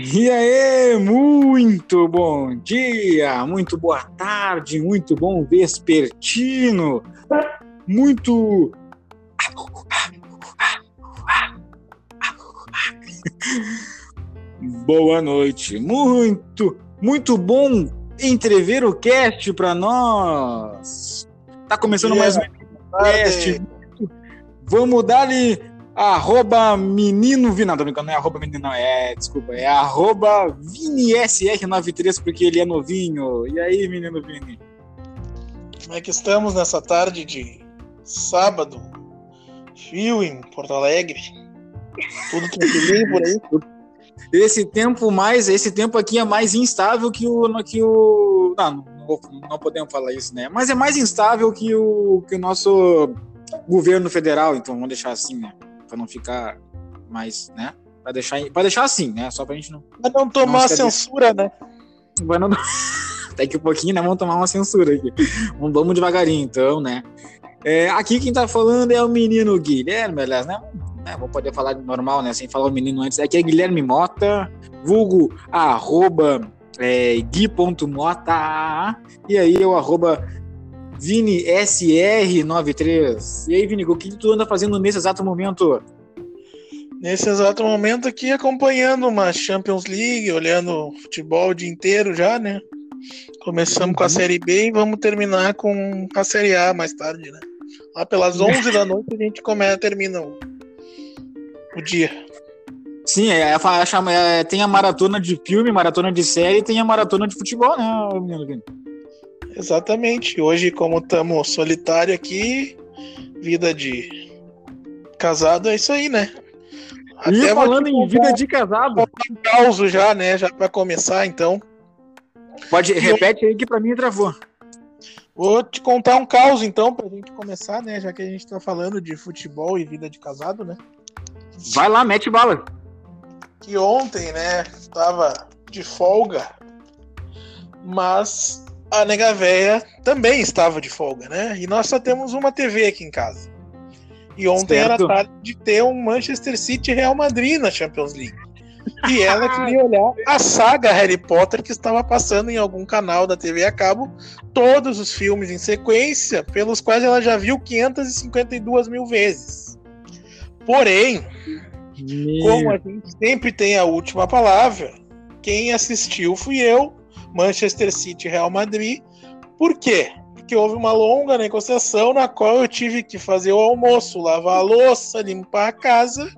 E aí, muito bom dia, muito boa tarde, muito bom vespertino, muito. Boa noite, muito, muito bom entrever o cast para nós. Tá começando yeah. mais um cast. Vamos dar-lhe arroba menino Vini. Não, tô brincando, não é arroba menino, não. É, desculpa, é arroba ViniSR93, porque ele é novinho. E aí, menino Vini? Como é que estamos nessa tarde de sábado? Fio em Porto Alegre. Tudo tranquilinho por aí? Esse tempo mais, esse tempo aqui é mais instável que o que o não, não, não podemos falar isso, né? Mas é mais instável que o que o nosso governo federal, então vamos deixar assim, né? Para não ficar mais, né? Para deixar, para deixar assim, né? Só para a gente não. Pra não tomar não censura, né? Vai não... Daqui um pouquinho, né? Vamos tomar uma censura aqui. Vamos devagarinho, então, né? É, aqui quem tá falando é o menino Guilherme, aliás, né? É, vou poder falar normal, né? Sem falar o menino antes. Aqui é Guilherme Mota, vulgo arroba é, gui.mota. E aí eu arroba Vini SR93. E aí, Vini, o que tu anda fazendo nesse exato momento? Nesse exato momento aqui, acompanhando uma Champions League, olhando futebol o dia inteiro já, né? Começamos com a uhum. Série B e vamos terminar com a Série A mais tarde, né? Lá pelas 11 da noite a gente começa, termina o, o dia. Sim, é, é, é, tem a maratona de filme, maratona de série e tem a maratona de futebol, né, menino Vini? Exatamente. Hoje, como estamos solitário aqui, vida de casado é isso aí, né? Até e falando em vida de casado. Um caos já, né? Já para começar, então. Pode, repete aí que para mim travou. Vou te contar um caos, então, pra gente começar, né? Já que a gente tá falando de futebol e vida de casado, né? Vai lá, mete bala. Que ontem, né? Tava de folga, mas a nega véia também estava de folga, né? E nós só temos uma TV aqui em casa. E ontem certo. era tarde de ter um Manchester City Real Madrid na Champions League. E ela queria olhar a saga Harry Potter que estava passando em algum canal da TV a cabo, todos os filmes em sequência, pelos quais ela já viu 552 mil vezes. Porém, Meu. como a gente sempre tem a última palavra, quem assistiu fui eu Manchester City Real Madrid. Por quê? Porque houve uma longa negociação na qual eu tive que fazer o almoço, lavar a louça, limpar a casa,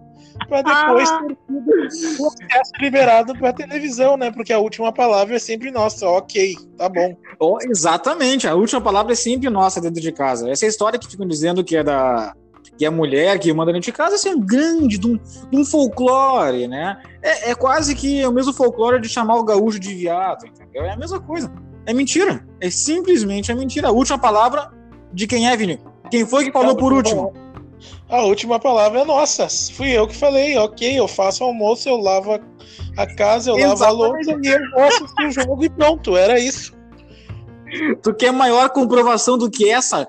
para depois ah. ter o acesso liberado para a televisão, né? Porque a última palavra é sempre nossa, ok, tá bom. Oh, exatamente, a última palavra é sempre nossa dentro de casa. Essa é história que ficam dizendo que é da que a mulher que manda dentro de casa assim, é um grande de um, de um folclore, né? É, é, quase que o mesmo folclore de chamar o gaúcho de viado, entendeu? É a mesma coisa. É mentira. É simplesmente a mentira. A última palavra de quem é, Vini? Quem foi que falou por último? A última palavra é nossa. Fui eu que falei, ok, eu faço almoço, eu lavo a casa, eu Exatamente. lavo a louça e eu assistir o jogo e pronto, era isso. Tu quer maior comprovação do que essa?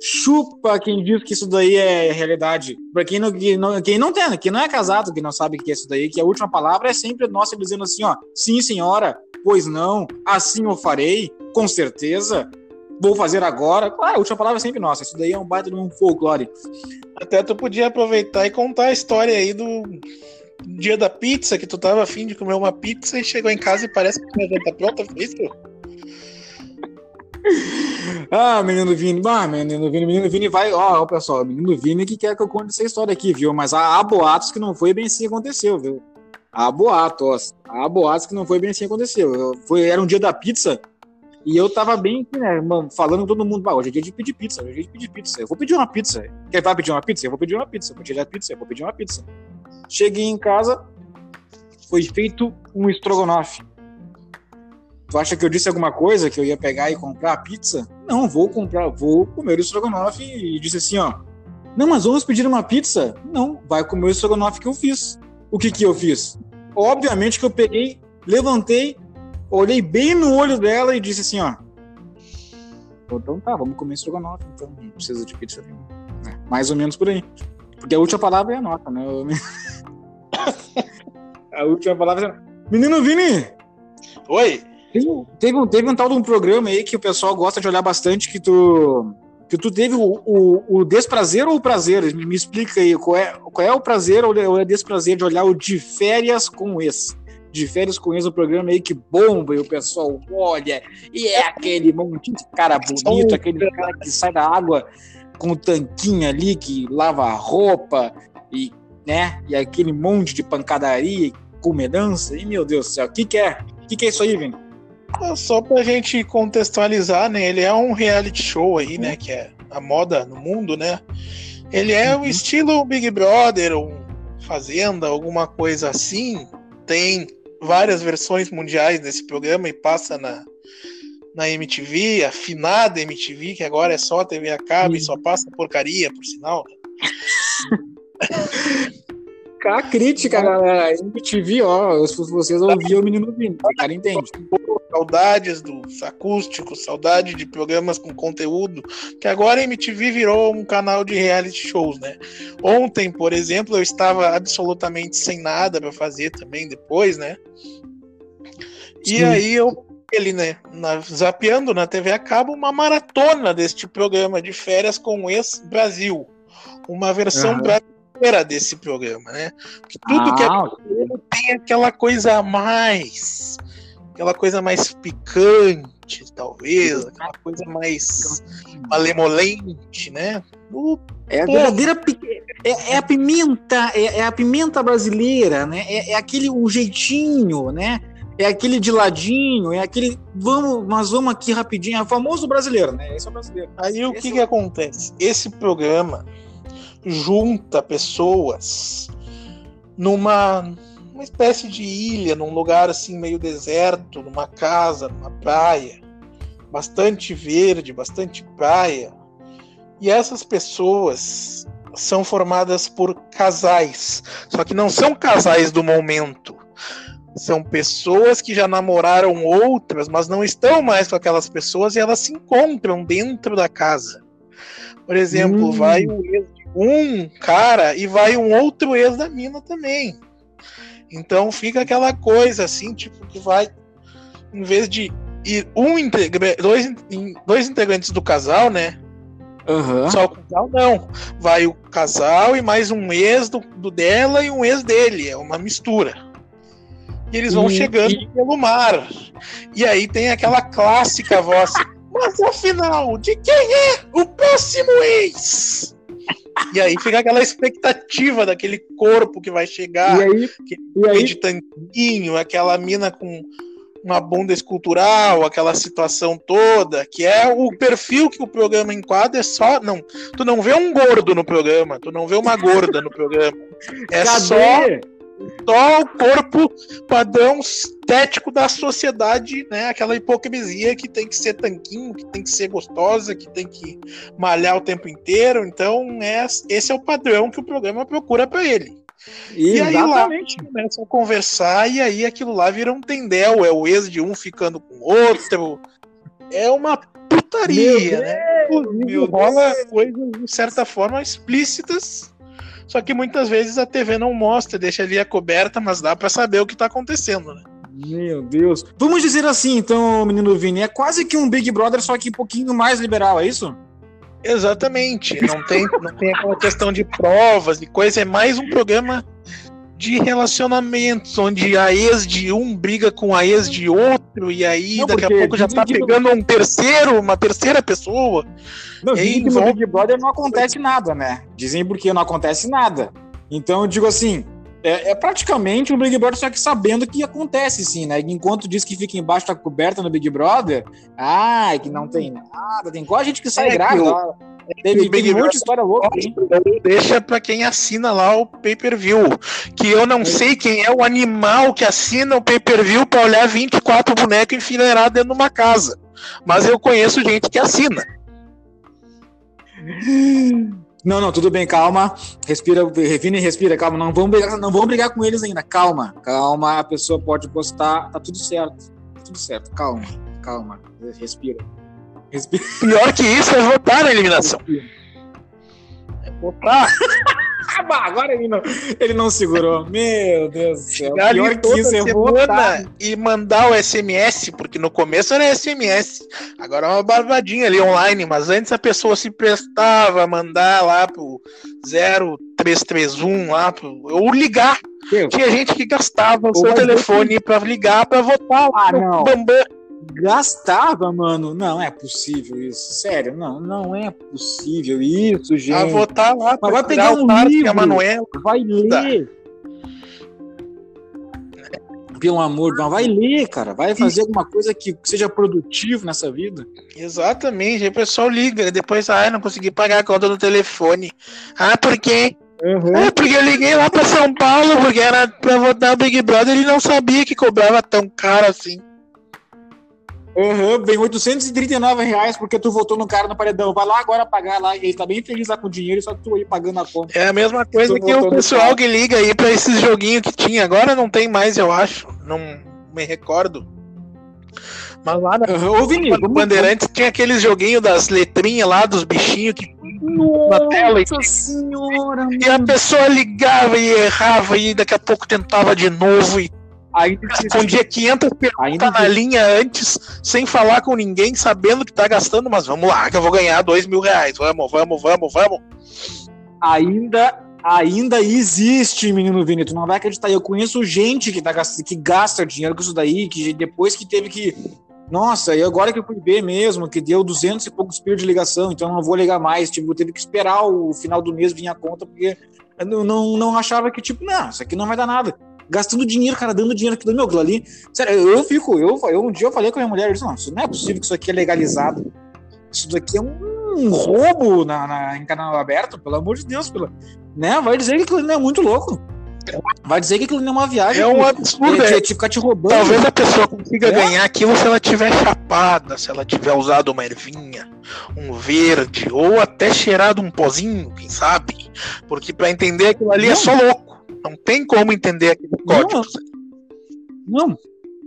Chupa quem diz que isso daí é realidade. Pra quem não, quem não, quem não tem, quem não é casado, que não sabe o que é isso daí, que a última palavra é sempre nossa dizendo assim, ó, sim, senhora, pois não, assim eu farei, com certeza, vou fazer agora. Claro, a última palavra é sempre nossa. Isso daí é um baita de um folclore. Até tu podia aproveitar e contar a história aí do dia da pizza, que tu tava afim de comer uma pizza e chegou em casa e parece que já tá pronta, foi isso? Ah, menino Vini, ah, menino Vini, menino Vini vai, ó, pessoal, menino Vini que quer que eu conte essa história aqui, viu? Mas há, há boatos que não foi bem assim que aconteceu, viu? Há boatos, há boatos que não foi bem assim que aconteceu. Foi, era um dia da pizza e eu tava bem, né, falando com todo mundo, hoje é dia de pedir pizza, hoje é dia de pedir pizza. Eu vou pedir uma pizza. Quer vai pedir uma pizza? Eu vou pedir uma pizza. Eu vou pedir uma pizza, eu vou pedir uma pizza. Cheguei em casa, foi feito um estrogonofe. Tu acha que eu disse alguma coisa que eu ia pegar e comprar a pizza? Não, vou comprar, vou comer o estrogonofe e disse assim, ó. Não, mas vamos pedir uma pizza? Não, vai comer o estrogonofe que eu fiz. O que que eu fiz? Obviamente que eu peguei, levantei, olhei bem no olho dela e disse assim, ó. Então tá, vamos comer estrogonofe, então não precisa de pizza nenhuma. É, mais ou menos por aí. Porque a última palavra é a nota, né? a última palavra é Menino Vini! Oi! Teve, um, teve um tal de um programa aí que o pessoal gosta de olhar bastante, que tu. Que tu teve o, o, o desprazer ou o prazer? Me, me, explica aí, qual é, qual é o prazer ou é o desprazer de olhar o de férias com esse? De férias com esse, o programa aí que bomba e o pessoal olha, e é aquele monte de cara bonito, aquele cara que sai da água com o tanquinho ali, que lava a roupa, e, né, e aquele monte de pancadaria, comedança, e meu Deus do céu, o que, que é? O que, que é isso aí, Vini? É só pra gente contextualizar, né? Ele é um reality show aí, né? Que é a moda no mundo, né? Ele é o uhum. estilo Big Brother, um Fazenda, alguma coisa assim. Tem várias versões mundiais desse programa e passa na, na MTV, a finada MTV, que agora é só TV a cabo e só passa porcaria, por sinal. A crítica, galera. MTV, ó, se vocês ouviram o menino vindo, o cara entende. Saudades dos acústicos, saudade de programas com conteúdo, que agora a MTV virou um canal de reality shows, né? Ontem, por exemplo, eu estava absolutamente sem nada para fazer também depois, né? E Sim. aí eu ele, né, na, zapeando na TV a cabo uma maratona deste programa de férias com o ex-Brasil. Uma versão. Brasileira desse programa, né? Porque tudo ah, que é brasileiro tem aquela coisa a mais aquela coisa mais picante, talvez, aquela coisa mais malemolente, né? O é a verdadeira é, é, a pimenta, é, é, a pimenta brasileira, né? É, é, aquele o jeitinho, né? É aquele de ladinho, é aquele vamos, mas vamos aqui rapidinho, é o famoso brasileiro, né? Esse é o brasileiro. Aí o que é que acontece? Esse programa junta pessoas numa uma espécie de ilha, num lugar assim meio deserto, numa casa, numa praia, bastante verde, bastante praia. E essas pessoas são formadas por casais, só que não são casais do momento. São pessoas que já namoraram outras, mas não estão mais com aquelas pessoas e elas se encontram dentro da casa. Por exemplo, hum. vai o ex um cara e vai um outro ex da mina também. Então fica aquela coisa assim, tipo, que vai, em vez de ir um integra dois, dois integrantes do casal, né? Uhum. Só o casal não. Vai o casal e mais um ex do, do dela e um ex dele. É uma mistura. E eles vão chegando e... pelo mar. E aí tem aquela clássica voz. Mas afinal, de quem é o próximo ex? E aí fica aquela expectativa daquele corpo que vai chegar, e aí, e aí? de tanquinho, aquela mina com uma bunda escultural, aquela situação toda, que é o perfil que o programa enquadra, é só. Não, tu não vê um gordo no programa, tu não vê uma gorda no programa. É Cadê? só só o corpo padrão estético da sociedade, né? Aquela hipocrisia que tem que ser tanquinho, que tem que ser gostosa, que tem que malhar o tempo inteiro. Então, é, esse é o padrão que o programa procura para ele. E aí lá começam a conversar e aí aquilo lá vira um tendel, é o ex de um ficando com o outro. É uma putaria, né? Meu rola coisas, de certa forma, explícitas só que muitas vezes a TV não mostra, deixa ali a coberta, mas dá para saber o que tá acontecendo, né? Meu Deus. Vamos dizer assim, então, menino Vini, é quase que um Big Brother, só que um pouquinho mais liberal, é isso? Exatamente. Não tem, não tem aquela questão de provas e coisa, é mais um programa de relacionamentos, onde a ex de um briga com a ex de outro, e aí não, daqui a pouco já tá pegando um terceiro, uma terceira pessoa. Não, e aí, no Big Brother não acontece nada, né? Dizem porque não acontece nada. Então eu digo assim, é, é, praticamente um Big Brother, só que sabendo que acontece sim, né? Enquanto diz que fica embaixo da coberta no Big Brother, ah, que não tem nada, tem igual a gente que sai é grávida. Teve, Big muita história louca. Deixa para quem assina lá o pay-per-view. Que eu não é. sei quem é o animal que assina o pay-per-view para olhar 24 bonecos enfileirados dentro de uma casa. Mas eu conheço gente que assina. Não, não, tudo bem, calma. Respira, Revine, respira, calma. Não vamos brigar, não vamos brigar com eles ainda. Calma, calma. A pessoa pode postar, tá tudo certo. Tá tudo certo, calma, calma. Respira. Pior que isso é votar na eliminação. É votar. Agora ele não, ele não segurou. Meu Deus do céu. Pior que isso, eu vou e mandar o SMS, porque no começo era SMS. Agora é uma barbadinha ali online, mas antes a pessoa se prestava a mandar lá pro 0331 lá, pro, ou ligar. Meu. Tinha gente que gastava o seu telefone para ligar para votar lá ah, no Bambam. Gastava, mano. Não é possível isso. Sério, não, não é possível isso, gente. Vai votar lá, Mas vai pegar um livro, Manuel. vai ler. Pelo amor, não vai ler, cara. Vai fazer alguma coisa que seja produtivo nessa vida. Exatamente. Aí o pessoal liga, depois, ah, não consegui pagar a conta do telefone. Ah, por quê? Uhum. É, porque eu liguei lá pra São Paulo, porque era pra votar o Big Brother, ele não sabia que cobrava tão caro assim. Uhum, vem 839 reais porque tu votou no cara no paredão. Vai lá agora pagar lá. Ele tá bem feliz lá com o dinheiro, só que tu aí pagando a conta. É a mesma coisa que, que o pessoal que liga aí pra esses joguinhos que tinha. Agora não tem mais, eu acho. Não me recordo. Mas lá na, uhum, Vini, no Bandeirantes tinha aqueles joguinhos das letrinhas lá, dos bichinhos que Nossa na tela. E, senhora! E a pessoa ligava e errava e daqui a pouco tentava de novo e Ainda Respondia 500 perguntas na linha antes, sem falar com ninguém, sabendo que tá gastando, mas vamos lá, que eu vou ganhar 2 mil reais. Vamos, vamos, vamos, vamos. Ainda, ainda existe, menino Vini. Tu não vai acreditar. Eu conheço gente que, tá, que gasta dinheiro com isso daí, que depois que teve que. Nossa, e agora que eu fui ver mesmo, que deu 200 e poucos pios de ligação, então não vou ligar mais. Tipo, teve que esperar o final do mês vir a conta, porque eu não, não achava que, tipo, não, isso aqui não vai dar nada gastando dinheiro, cara, dando dinheiro aqui do meu ali. Sério, eu fico, eu, eu um dia eu falei com a minha mulher, eu disse, não, isso não é possível que isso aqui é legalizado. Isso daqui é um roubo na, na, em canal aberto, pelo amor de Deus, pela, né? Vai dizer que aquilo não é muito louco. Vai dizer que aquilo não é uma viagem. É um absurdo. É, é, ficar te roubando. Talvez a pessoa consiga é. ganhar aquilo se ela tiver chapada, se ela tiver usado uma ervinha, um verde, ou até cheirado um pozinho, quem sabe? Porque para entender aquilo ali é não. é só louco. Não tem como entender aquele código. Não. não.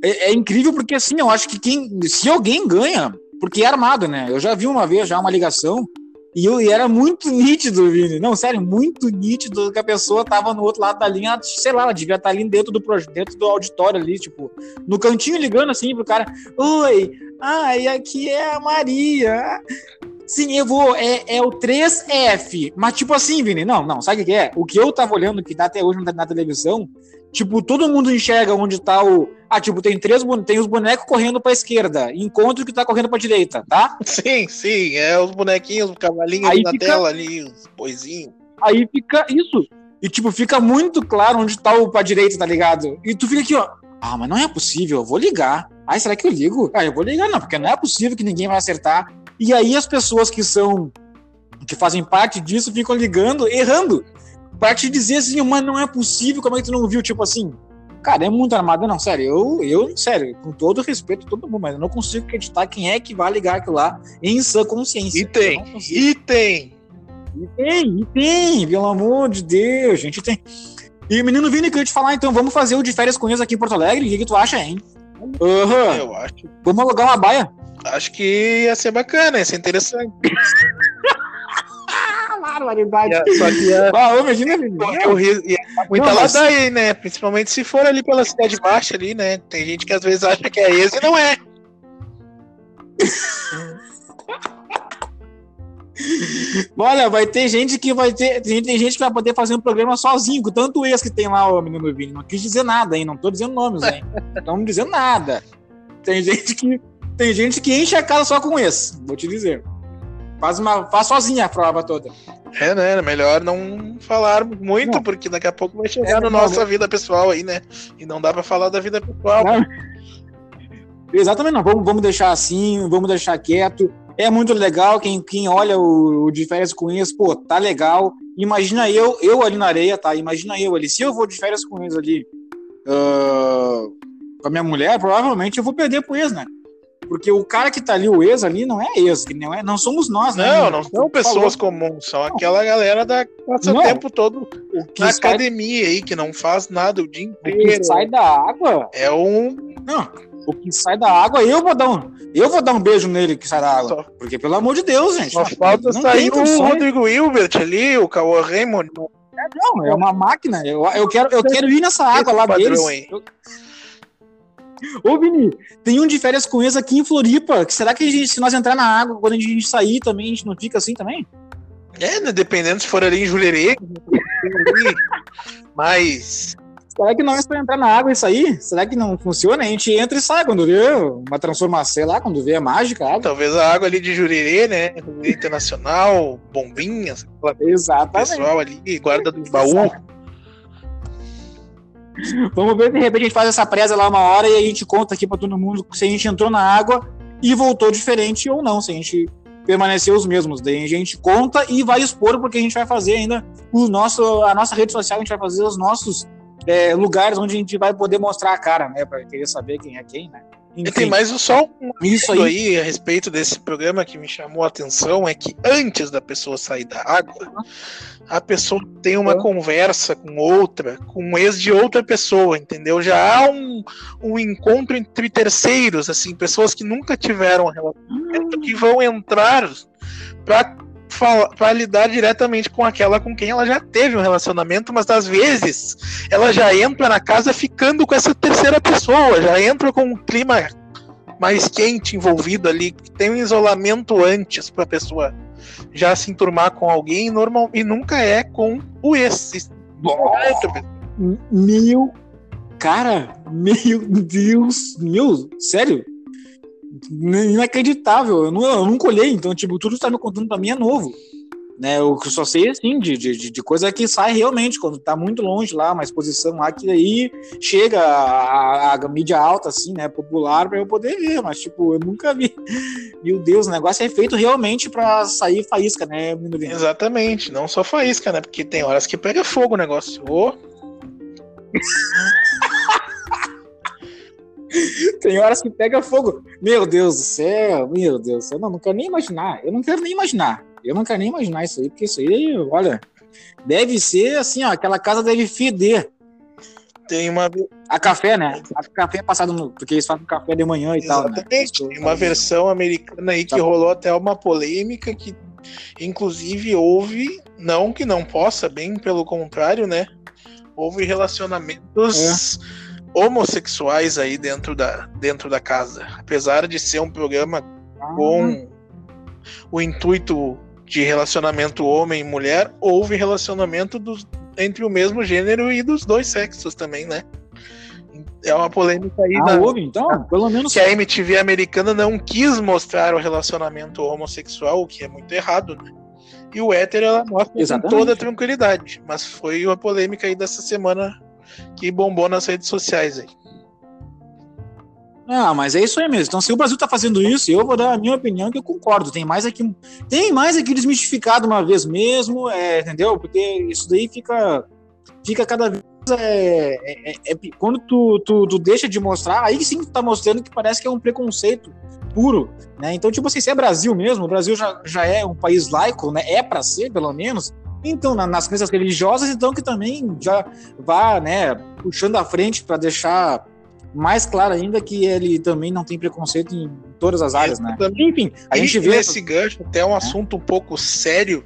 É, é, incrível porque assim, eu acho que quem. Se alguém ganha, porque é armado, né? Eu já vi uma vez já uma ligação e, eu, e era muito nítido, Vini. Não, sério, muito nítido que a pessoa tava no outro lado da linha, sei lá, ela devia estar ali dentro do dentro do auditório ali, tipo, no cantinho ligando assim pro cara. Oi, ai, aqui é a Maria. Sim, eu vou. É, é o 3F. Mas, tipo assim, Vini, não, não, sabe o que é? O que eu tava olhando, que dá até hoje na, na televisão, tipo, todo mundo enxerga onde tá o. Ah, tipo, tem três tem os bonecos correndo pra esquerda, enquanto que tá correndo pra direita, tá? Sim, sim, é os bonequinhos, os cavalinhos aí na fica... tela ali, os boizinhos. Aí fica isso. E, tipo, fica muito claro onde tá o pra direita, tá ligado? E tu fica aqui, ó. Ah, mas não é possível, eu vou ligar. Ai, será que eu ligo? Ah, eu vou ligar, não, porque não é possível que ninguém vai acertar. E aí as pessoas que são que fazem parte disso ficam ligando, errando. Pra te dizer assim, mas não é possível, como é que tu não viu? Tipo assim, cara, é muito armado. Não, sério, eu, eu, sério, com todo respeito todo mundo, mas eu não consigo acreditar quem é que vai ligar aquilo lá em sã consciência. E tem, e tem. E tem, e tem, pelo amor de Deus, gente, tem. E o menino Vini, queria te falar, então, vamos fazer o de férias com eles aqui em Porto Alegre? O que, que tu acha, hein? Uhum. Eu acho. Vamos alugar uma baia? Acho que ia ser bacana, ia ser interessante. Barbaridade. Só que ia... Ah, imagina, ia muita mas... ladaia, né? Principalmente se for ali pela Cidade Baixa ali, né? Tem gente que às vezes acha que é esse e não é. Olha, vai ter gente que vai ter. Tem gente que vai poder fazer um programa sozinho, com tanto ex que tem lá, o menino Vini. Não quis dizer nada, hein? Não tô dizendo nomes, hein? Não estamos dizendo nada. Tem gente que tem gente que enche a casa só com esse, vou te dizer. Faz, uma, faz sozinha a prova toda. É, né? Melhor não falar muito, não. porque daqui a pouco vai chegar é, na nossa não. vida pessoal aí, né? E não dá para falar da vida pessoal. Não. Exatamente, não. Vamos, vamos deixar assim, vamos deixar quieto. É muito legal. Quem, quem olha o, o de férias com eles, pô, tá legal. Imagina eu, eu ali na areia, tá? Imagina eu ali. Se eu vou de férias com eles ali uh, com a minha mulher, provavelmente eu vou perder pro ex, né? Porque o cara que tá ali, o ex ali, não é ex, não, é, não somos nós, né? Não, não são pessoas falou. comuns, são não. aquela galera da passa o tempo todo na sai... academia aí, que não faz nada o dia inteiro. O que sai da água. É um. Não, o que sai da água, eu vou dar um, eu vou dar um beijo nele que sai da água. Só. Porque, pelo amor de Deus, gente. Só falta sair o Rodrigo Hilbert ali, o Cauã Raymond. Não, é uma máquina. Eu, eu, quero, eu quero ir nessa água lá deles. Eu... Ô, Vini, tem um de férias com ex aqui em Floripa. Será que gente, se nós entrar na água, quando a gente sair também, a gente não fica assim também? É, né, dependendo se for ali em Jurerê. mas Será que é só entrar na água e sair? Será que não funciona? A gente entra e sai quando vê uma transformação lá, quando vê a mágica. A Talvez a água ali de Jurerê, né? Internacional, bombinhas. Exatamente. Pessoal ali, guarda do baú. Vamos ver, de repente a gente faz essa presa lá uma hora e a gente conta aqui para todo mundo se a gente entrou na água e voltou diferente ou não, se a gente permaneceu os mesmos. Daí a gente conta e vai expor, porque a gente vai fazer ainda o nosso, a nossa rede social, a gente vai fazer os nossos é, lugares onde a gente vai poder mostrar a cara, né? Para querer saber quem é quem, né? Enfim, tem mais só um isso aí. aí. a respeito desse programa que me chamou a atenção é que antes da pessoa sair da água, a pessoa tem uma conversa com outra, com um ex de outra pessoa, entendeu? Já há um, um encontro entre terceiros, assim, pessoas que nunca tiveram relacionamento que vão entrar para para lidar diretamente com aquela com quem ela já teve um relacionamento, mas às vezes ela já entra na casa ficando com essa terceira pessoa, já entra com um clima mais quente envolvido ali, tem um isolamento antes para a pessoa já se enturmar com alguém normal e nunca é com o ex. Meu cara, meu Deus, meu, sério? Inacreditável. Eu não, eu não colhei, então, tipo, tudo que tá me contando pra mim é novo. Né, eu só sei assim de, de, de coisa que sai realmente quando tá muito longe lá, uma exposição lá que aí chega a, a, mídia alta, assim, né, popular, para eu poder ver, mas tipo, eu nunca vi. Meu Deus, o negócio é feito realmente para sair faísca, né, Exatamente, não só faísca, né, porque tem horas que pega fogo o negócio. Oh. Tem horas que pega fogo. Meu Deus do céu, meu Deus do céu. Não, não quero nem imaginar. Eu não quero nem imaginar. Eu não quero nem imaginar isso aí, porque isso aí, olha, deve ser assim, ó, aquela casa deve feder. Tem uma. A café, né? A café é passado no. Porque eles fazem café de manhã e Exatamente. tal. Né? Tem uma versão americana aí que rolou até uma polêmica que, inclusive, houve. Não que não possa, bem pelo contrário, né? Houve relacionamentos. É homossexuais aí dentro da, dentro da casa. Apesar de ser um programa com o intuito de relacionamento homem e mulher, houve relacionamento dos, entre o mesmo gênero e dos dois sexos também, né? É uma polêmica aí. Ah, da, houve, então? Pelo menos. Que a MTV americana não quis mostrar o relacionamento homossexual, o que é muito errado, né? E o hétero ela mostra Exatamente. com toda tranquilidade. Mas foi uma polêmica aí dessa semana que bombou nas redes sociais aí. Ah, mas é isso aí mesmo. Então, se o Brasil tá fazendo isso, eu vou dar a minha opinião que eu concordo. Tem mais aqui, tem mais aqui desmistificado uma vez mesmo, é, entendeu? Porque isso daí fica, fica cada vez é, é, é, é, quando tu, tu, tu, deixa de mostrar, aí sim tu tá mostrando que parece que é um preconceito puro, né? Então, tipo assim, se é Brasil mesmo, o Brasil já, já é um país laico, né? É para ser, pelo menos. Então, na, nas crenças religiosas, então que também já vá, né, puxando à frente para deixar mais claro ainda que ele também não tem preconceito em todas as áreas, né? Enfim, a gente vê esse gancho até um é. assunto um pouco sério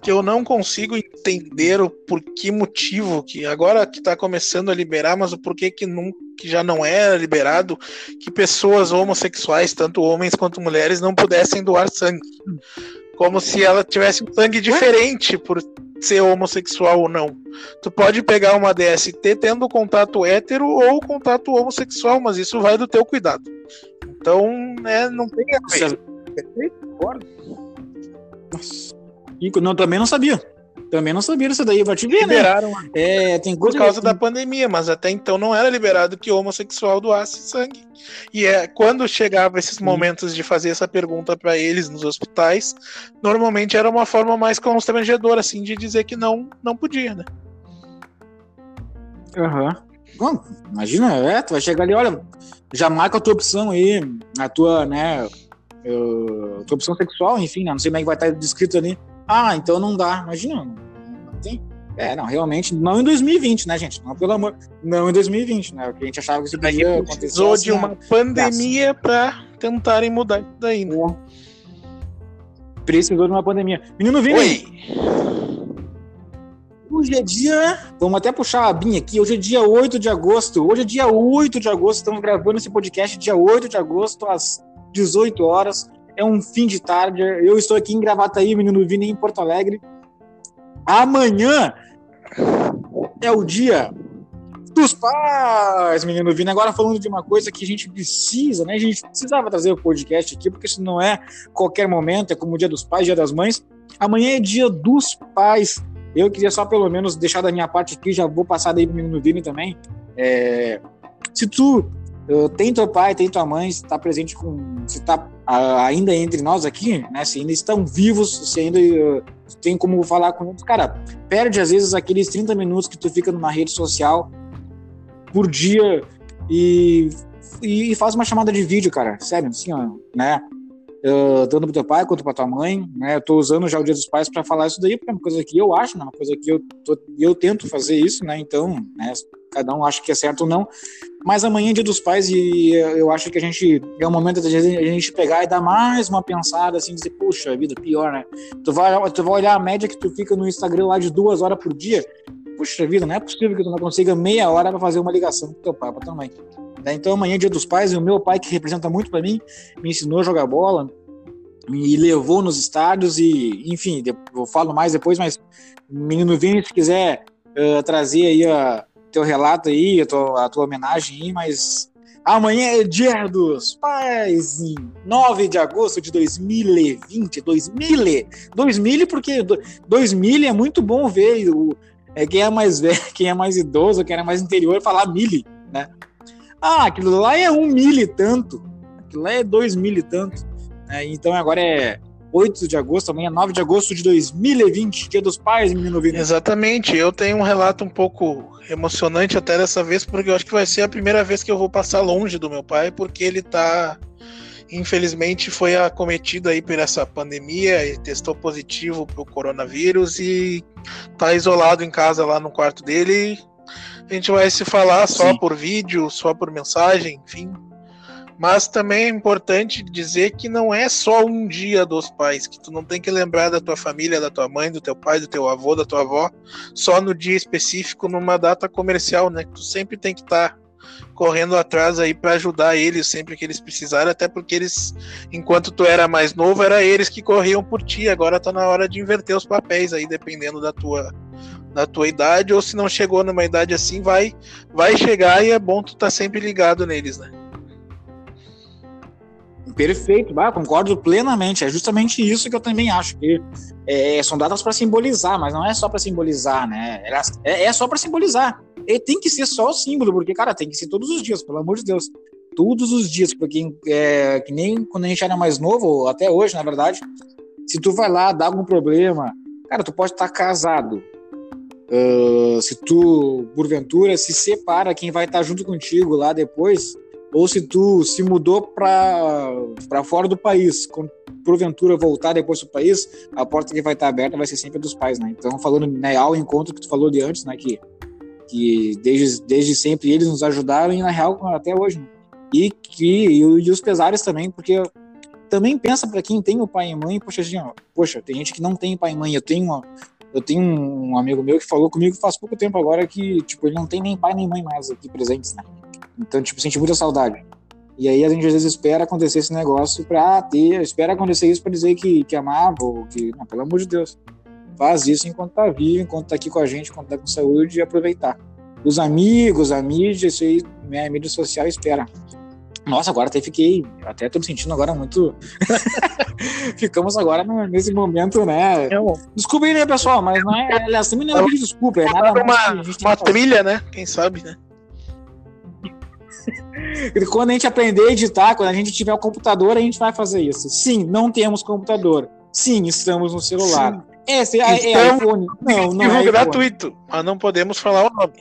que eu não consigo entender o por que motivo que agora que está começando a liberar, mas o porquê que nunca que já não era liberado que pessoas homossexuais, tanto homens quanto mulheres, não pudessem doar sangue como se ela tivesse um sangue diferente por ser homossexual ou não. Tu pode pegar uma DST tendo contato hétero ou contato homossexual, mas isso vai do teu cuidado. Então, né, não tem a ver. Nossa. Não, também não sabia. Também não sabia isso daí, vai te ver? Liberaram né? É, tem por causa da pandemia, mas até então não era liberado que homossexual doasse sangue. E é quando chegava esses momentos de fazer essa pergunta para eles nos hospitais, normalmente era uma forma mais constrangedora assim de dizer que não não podia, né? Aham. Uhum. imagina, é, tu vai chegar ali, olha, já marca a tua opção aí, a tua, né, a tua opção sexual, enfim, né, não sei como é que vai estar descrito ali ah, então não dá. Imagina, não tem. É, não, realmente, não em 2020, né, gente? Não, pelo amor. Não em 2020, né? Porque a gente achava que isso podia acontecer. Precisou assim, de uma pandemia para tentarem mudar isso daí, né? Precisou de uma pandemia. Menino Vini! Oi! hoje é dia. Vamos até puxar a binha aqui. Hoje é dia 8 de agosto. Hoje é dia 8 de agosto. Estamos gravando esse podcast dia 8 de agosto, às 18 horas. É um fim de tarde. Eu estou aqui em Gravataí, menino Vini, em Porto Alegre. Amanhã é o dia dos pais, menino Vini. Agora falando de uma coisa que a gente precisa, né? A gente precisava trazer o podcast aqui, porque isso não é qualquer momento, é como o dia dos pais, dia das mães. Amanhã é dia dos pais. Eu queria só pelo menos deixar da minha parte aqui, já vou passar daí pro menino Vini também. É, se tu uh, tem teu pai, tem tua mãe, se tá presente com. Se tá ainda entre nós aqui, né? Se ainda estão vivos, se ainda uh, tem como falar com eles, cara, perde às vezes aqueles 30 minutos que tu fica numa rede social por dia e, e, faz uma chamada de vídeo, cara. Sério, assim, ó, né? Uh, tanto pro teu pai quanto pra tua mãe, né? Eu tô usando já o Dia dos Pais para falar isso daí, porque é uma coisa que eu acho, né? Uma coisa que eu, tô, eu tento fazer isso, né? Então, né? Cada um acha que é certo ou não. Mas amanhã é Dia dos Pais e eu acho que a gente é o momento de a gente pegar e dar mais uma pensada, assim, dizer, puxa vida, pior, né? Tu vai, tu vai olhar a média que tu fica no Instagram lá de duas horas por dia puxa vida, não é possível que tu não consiga meia hora para fazer uma ligação com teu pai, para tua mãe. Né? Então amanhã é dia dos pais e o meu pai, que representa muito para mim, me ensinou a jogar bola, me levou nos estádios e, enfim, eu falo mais depois, mas menino Vini, se quiser uh, trazer aí a teu relato aí, a tua, a tua homenagem aí, mas amanhã é dia dos pais, em 9 de agosto de 2020, 2000, 2000 porque 2000 é muito bom ver o, é quem é mais velho, quem é mais idoso, quem é mais interior, falar mili, né? Ah, aquilo lá é um mil e tanto, aquilo lá é dois mil e tanto. Né? Então agora é 8 de agosto, amanhã 9 de agosto de 2020, Dia dos Pais, menino Vini. Exatamente, eu tenho um relato um pouco emocionante até dessa vez, porque eu acho que vai ser a primeira vez que eu vou passar longe do meu pai, porque ele tá infelizmente foi acometido aí por essa pandemia e testou positivo para o coronavírus e tá isolado em casa lá no quarto dele. A gente vai se falar só Sim. por vídeo, só por mensagem, enfim. Mas também é importante dizer que não é só um dia dos pais, que tu não tem que lembrar da tua família, da tua mãe, do teu pai, do teu avô, da tua avó, só no dia específico, numa data comercial, né? Tu sempre tem que estar tá correndo atrás aí para ajudar eles sempre que eles precisarem, até porque eles, enquanto tu era mais novo, era eles que corriam por ti. Agora tá na hora de inverter os papéis aí, dependendo da tua da tua idade, ou se não chegou numa idade assim, vai vai chegar e é bom tu tá sempre ligado neles, né? Perfeito, concordo plenamente. É justamente isso que eu também acho que é, são datas para simbolizar, mas não é só para simbolizar, né? É, é só para simbolizar. E tem que ser só o símbolo, porque, cara, tem que ser todos os dias, pelo amor de Deus. Todos os dias, porque é, que nem quando a gente era mais novo, até hoje, na verdade, se tu vai lá, dá algum problema, cara, tu pode estar casado. Uh, se tu, porventura, se separa quem vai estar junto contigo lá depois, ou se tu se mudou para fora do país, quando porventura voltar depois do país, a porta que vai estar aberta vai ser sempre dos pais, né? Então, falando né, ao encontro que tu falou de antes, né, que que desde, desde sempre eles nos ajudaram e na real até hoje. Né? E que e, e, os pesares também, porque também pensa para quem tem o pai e mãe, poxa, assim, ó, poxa, tem gente que não tem pai e mãe. Eu tenho uma, eu tenho um amigo meu que falou comigo faz pouco tempo agora que tipo ele não tem nem pai nem mãe mais aqui presentes, né? Então tipo sente muita saudade. E aí a gente às vezes espera acontecer esse negócio para ter, espera acontecer isso para dizer que que amava ou que, não, pelo amor de Deus faz isso enquanto tá vivo, enquanto tá aqui com a gente, enquanto tá com saúde e aproveitar. Os amigos, a mídia, isso aí, né, a mídia social espera. Nossa, agora até fiquei, até tô me sentindo agora muito. Ficamos agora nesse momento, né? Eu... Desculpa aí, né, pessoal, mas não é, aliás, também não é pedir desculpa, é nada uma, uma trilha, né? Quem sabe, né? quando a gente aprender a editar, quando a gente tiver o computador, a gente vai fazer isso. Sim, não temos computador. Sim, estamos no celular. Sim. Esse é, é iPhone. Não, não é gratuito, mas não podemos falar o nome.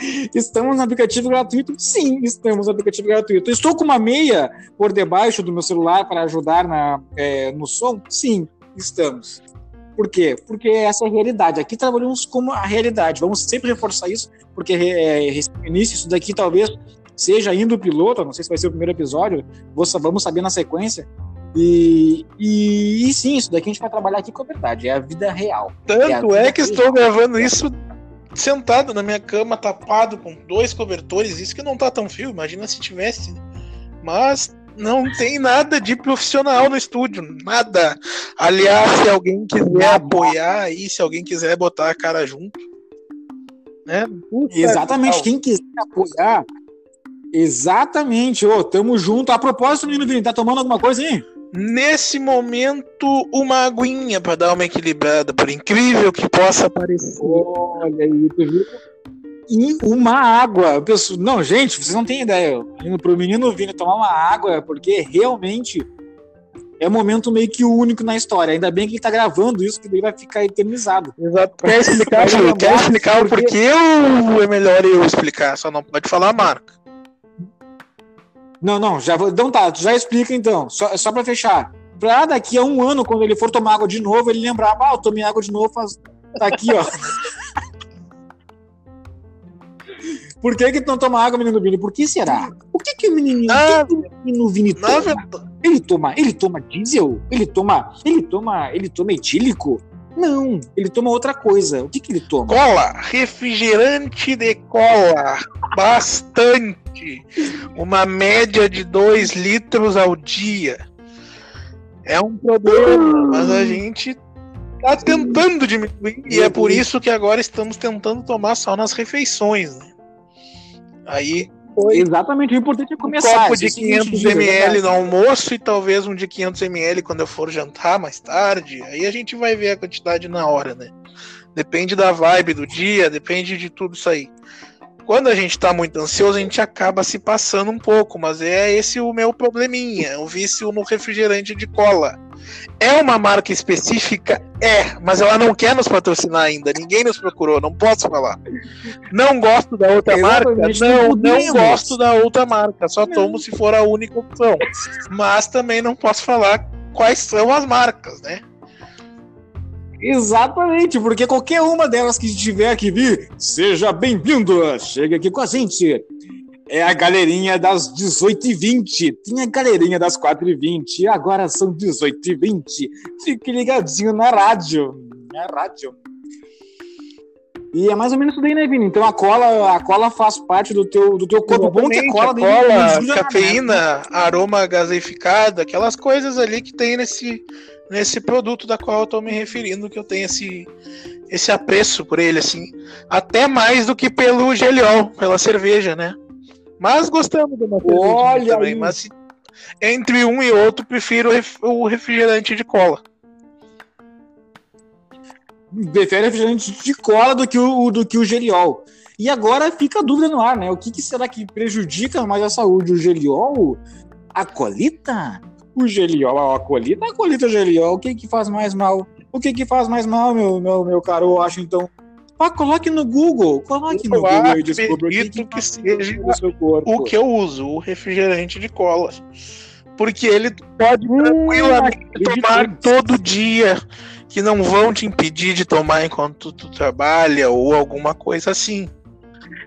estamos no aplicativo gratuito? Sim, estamos no aplicativo gratuito. Estou com uma meia por debaixo do meu celular para ajudar na, é, no som? Sim, estamos. Por quê? Porque essa é a realidade. Aqui trabalhamos como a realidade. Vamos sempre reforçar isso, porque é, início, isso daqui talvez seja indo o piloto, não sei se vai ser o primeiro episódio, vamos saber na sequência, E, e, e, sim, isso daqui a gente vai trabalhar aqui com a verdade, é a vida real. Tanto é, é que real. estou gravando isso sentado na minha cama, tapado com dois cobertores, isso que não tá tão frio, imagina se tivesse. Mas não tem nada de profissional no estúdio, nada. Aliás, se alguém quiser apoiar aí, se alguém quiser botar a cara junto, né? Exatamente, quem quiser apoiar, exatamente, ô, tamo junto. A propósito, menino Vini, tá tomando alguma coisa aí? Nesse momento, uma aguinha para dar uma equilibrada, por incrível que possa parecer. Olha aí, tu viu? E uma água. Penso, não, gente, vocês não têm ideia. Indo pro menino Vini tomar uma água, porque realmente é um momento meio que único na história. Ainda bem que ele tá gravando isso, que daí vai ficar eternizado. Exato. Quer explicar, quer explicar o porquê ou é melhor eu explicar? Só não pode falar a marca. Não, não, já vou. Então tá, já explica então. Só, só pra fechar. Pra daqui a um ano, quando ele for tomar água de novo, ele lembrar, ah, eu tomei água de novo, faz... tá aqui, ó. Por que que tu não toma água, menino Vini? Por que será? Por que que o menininho, ah, que o menino Vini toma? Ele toma, ele toma diesel? Ele toma, ele toma, ele toma etílico? Não, ele toma outra coisa. O que que ele toma? Cola, refrigerante de cola, bastante. Uma média de 2 litros ao dia. É um problema, mas a gente tá tentando diminuir e é por isso que agora estamos tentando tomar só nas refeições. Né? Aí foi exatamente o importante é começar. Um copo de 500 ml no almoço e talvez um de 500 ml quando eu for jantar mais tarde. Aí a gente vai ver a quantidade na hora, né? Depende da vibe do dia, depende de tudo isso aí. Quando a gente tá muito ansioso, a gente acaba se passando um pouco, mas é esse o meu probleminha, o vício no refrigerante de cola. É uma marca específica? É, mas ela não quer nos patrocinar ainda. Ninguém nos procurou, não posso falar. Não gosto da outra Exatamente, marca? Não, não gosto da outra marca. Só tomo se for a única opção. Mas também não posso falar quais são as marcas, né? Exatamente, porque qualquer uma delas que tiver que vir, seja bem-vindo. Chega aqui com a gente é a galerinha das 18h20. Tinha a galerinha das 4h20. E agora são 18h20. Fique ligadinho na rádio. Na rádio. E é mais ou menos isso daí, né, Vini? Então a cola, a cola faz parte do teu, do teu corpo bom, que a cola, a cola cafeína, aroma gaseificado, aquelas coisas ali que tem nesse, nesse produto da qual eu tô me referindo, que eu tenho esse, esse apreço por ele, assim. Até mais do que pelo geliol, pela cerveja, né? Mas gostamos do Olha também. Aí. Mas entre um e outro, prefiro o refrigerante de cola. Prefere refrigerante de cola do que o, do que o geliol. E agora fica a dúvida no ar, né? O que, que será que prejudica mais a saúde? O geliol? A colita? O geliol, a colita? A colita, geliol? O que que faz mais mal? O que que faz mais mal, meu, meu, meu caro Washington? Ah, coloque no Google. Coloque no Google e descubra o que, que, que seja o que eu uso, o refrigerante de cola. Porque ele pode hum, tranquilamente tomar todo dia, que não vão te impedir de tomar enquanto tu trabalha ou alguma coisa assim.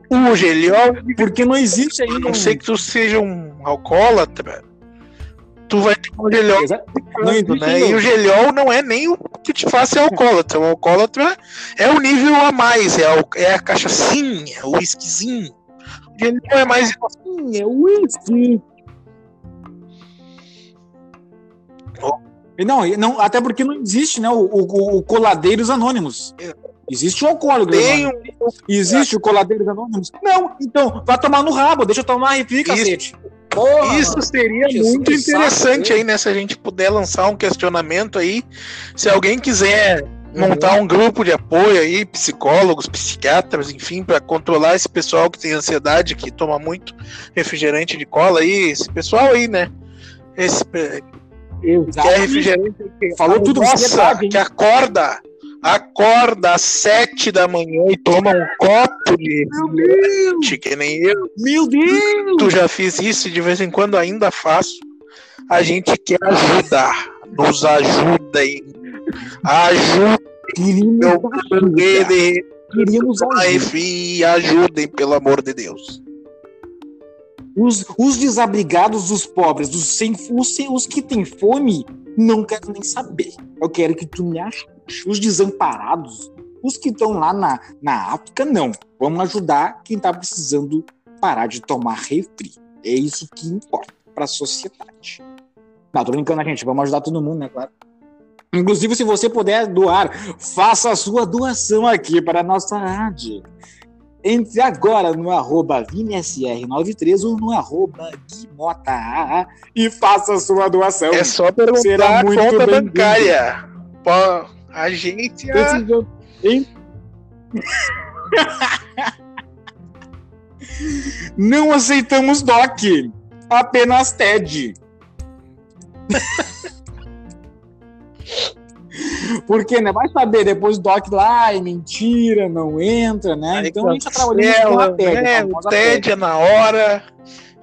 O geliol. Porque não existe ainda. Não sei que tu seja um alcoólatra, tu vai ter um geliol não né? E o geliol não é nem o que te faz ser alcoólatra. O alcoólatra é o nível a mais, é, o, é a cachaçinha, o whiskyzinho. O geliol é mais. É o whisky. Não, não, até porque não existe, né? O, o, o Coladeiros Anônimos. Existe o alcoólico. Tem um... Existe o Coladeiros Anônimos? Não, então, vai tomar no rabo, deixa eu tomar e fica, cacete. Porra, Isso seria muito interessante aí, né? Se a gente puder lançar um questionamento aí. Se alguém quiser montar um grupo de apoio aí, psicólogos, psiquiatras, enfim, para controlar esse pessoal que tem ansiedade, que toma muito refrigerante de cola aí, esse pessoal aí, né? Esse Exatamente. que é refrigerante que falou tudo nossa, que acorda acorda às sete da manhã e toma um copo de refrigerante, que nem eu. Meu Deus! Tu já fiz isso e de vez em quando ainda faço. A gente quer ajudar. Nos ajudem. Ajuda. Queríamos ajudar. ajudem, pelo amor de Deus. Os, os desabrigados, os pobres, os, sem, os, os que têm fome, não quero nem saber. Eu quero que tu me ache. Os desamparados, os que estão lá na, na África, não. Vamos ajudar quem está precisando parar de tomar refri. É isso que importa para a sociedade. Não, tô brincando, gente. Vamos ajudar todo mundo, né? Claro. Inclusive, se você puder doar, faça a sua doação aqui para a nossa rádio. Entre agora no arroba ViniSR93 ou no arroba GuimotaAA e faça a sua doação. É só perguntar Será muito a conta bancária. Pô, agência... Precisam... Não aceitamos DOC, apenas TED. Porque, né? Vai saber, depois o Doc lá é mentira, não entra, né? Aí então a gente tá trabalhando com a TED. É, o TED é na hora,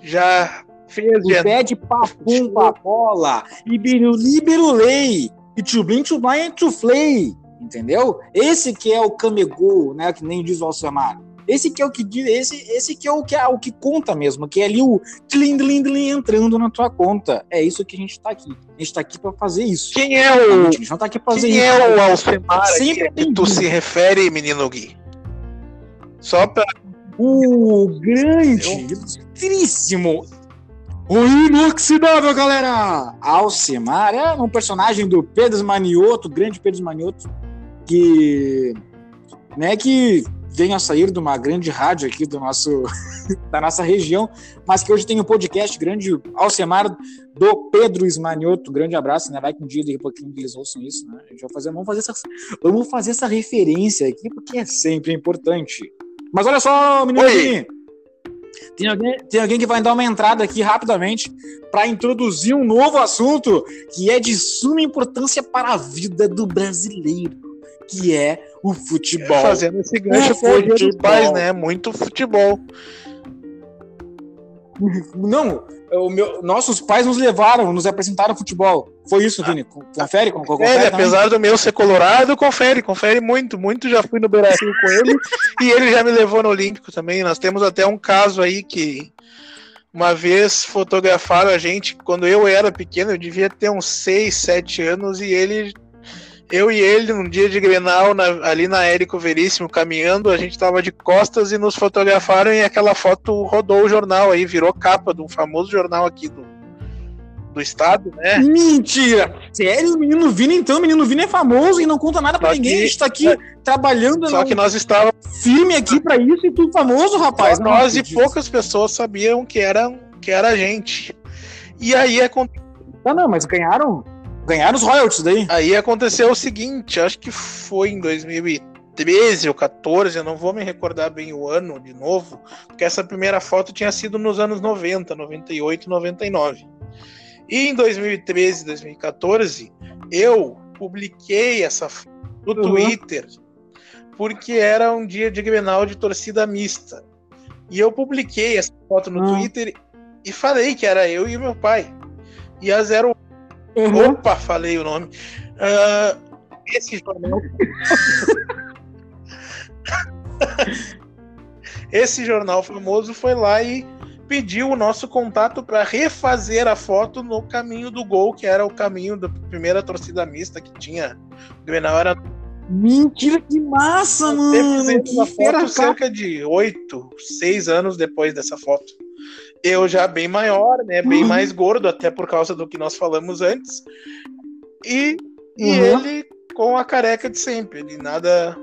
já fez. O TED papum pra bola, ibirulei, e tchublim tchublim tchuflei, entendeu? Esse que é o camegol, né? Que nem diz o Alcemar. Esse que é o que esse, esse que é o que é o que conta mesmo, que é ali o tlim, tlim, tlim, entrando na tua conta. É isso que a gente tá aqui. A gente tá aqui para fazer isso. Quem é o A gente não tá aqui pra fazer Quem isso. é o Alcemar Sempre que tu se refere, menino Gui? Só para o grande, ilustríssimo, o inoxidável, galera! Alcemar é um personagem do Pedro Manioto, grande Pedro Manioto, que, né, que vem a sair de uma grande rádio aqui do nosso, da nossa região, mas que hoje tem um podcast grande, Alcemar, do Pedro Esmanioto. Grande abraço, né? Vai que um dia de pouquinho eles ouçam isso, né? A gente vai fazer, vamos fazer essa, vamos fazer essa referência aqui, porque é sempre importante. Mas olha só, menino tem alguém, tem alguém que vai dar uma entrada aqui rapidamente para introduzir um novo assunto que é de suma importância para a vida do brasileiro que é o futebol. Fazendo esse gancho foi dos pais, né? Muito futebol. Não, o meu, nossos pais nos levaram, nos apresentaram futebol. Foi isso, Vini? Confere? Com, confere, apesar do meu ser colorado, confere, confere muito. Muito já fui no Brasil com ele e ele já me levou no Olímpico também. Nós temos até um caso aí que uma vez fotografaram a gente quando eu era pequeno, eu devia ter uns 6, 7 anos e ele eu e ele, num dia de Grenal, na, ali na Érico Veríssimo, caminhando, a gente tava de costas e nos fotografaram e aquela foto rodou o jornal aí, virou capa de um famoso jornal aqui do, do estado, né? Mentira! Sério, o menino Vini, então, o menino Vini é famoso e não conta nada para ninguém. a gente tá aqui é, trabalhando. Só que nós estávamos firme aqui para isso e tu famoso, rapaz. nós e poucas pessoas sabiam que era, que era a gente. E aí é. Não, não, mas ganharam ganharam os royalties daí. Aí aconteceu o seguinte, acho que foi em 2013 ou 14, eu não vou me recordar bem o ano de novo, porque essa primeira foto tinha sido nos anos 90, 98, 99. E em 2013, 2014, eu publiquei essa foto no uhum. Twitter, porque era um dia de Grenal de torcida mista. E eu publiquei essa foto no uhum. Twitter e falei que era eu e meu pai. E a Zero Uhum. Opa, falei o nome. Uh, esse jornal. esse jornal famoso foi lá e pediu o nosso contato para refazer a foto no caminho do gol, que era o caminho da primeira torcida mista que tinha. O Grenal era. Mentira, que massa, mano! Que uma foto cerca de oito, seis anos depois dessa foto. Eu já bem maior, né? Bem uhum. mais gordo, até por causa do que nós falamos antes. E, e uhum. ele com a careca de sempre. Ele nada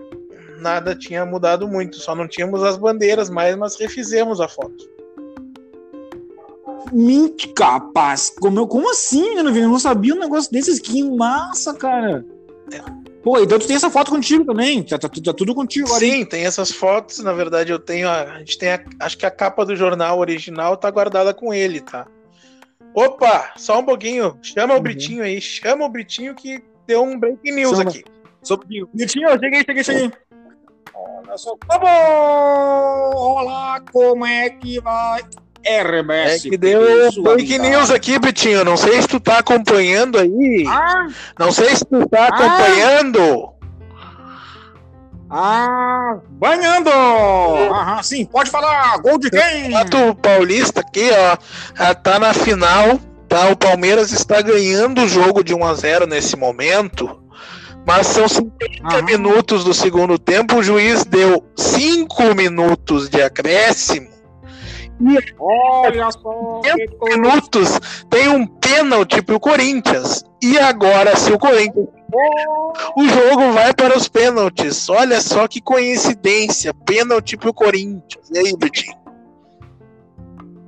nada tinha mudado muito. Só não tínhamos as bandeiras mais, mas refizemos a foto. Mente capaz. Como, como assim, eu não sabia um negócio desses. Que massa, cara. É. Pô, então tu tem essa foto contigo também, tá, tá, tá tudo contigo agora. Sim, tem essas fotos, na verdade eu tenho, a, a gente tem, a, acho que a capa do jornal original tá guardada com ele, tá? Opa, só um pouquinho, chama uhum. o Britinho aí, chama o Britinho que deu um break news chama. aqui. Um pouquinho. Britinho, cheguei, cheguei, cheguei. Olha só, tá bom! Olá, como é que vai? RBS. É que deu fake news aqui, Betinho. Não sei se tu tá acompanhando aí. Ah, não sei se tu tá ah, acompanhando. Ah, banhando! Aham, sim, pode falar. Gol de quem? O Paulista aqui, ó, ah, tá na final, tá? O Palmeiras está ganhando o jogo de 1 a 0 nesse momento. Mas são 50 Aham. minutos do segundo tempo, o juiz deu 5 minutos de acréscimo. Olha só! minutos tem um pênalti pro Corinthians. E agora, se o Corinthians o jogo vai para os pênaltis. Olha só que coincidência. Pênalti pro Corinthians. E aí, Betinho?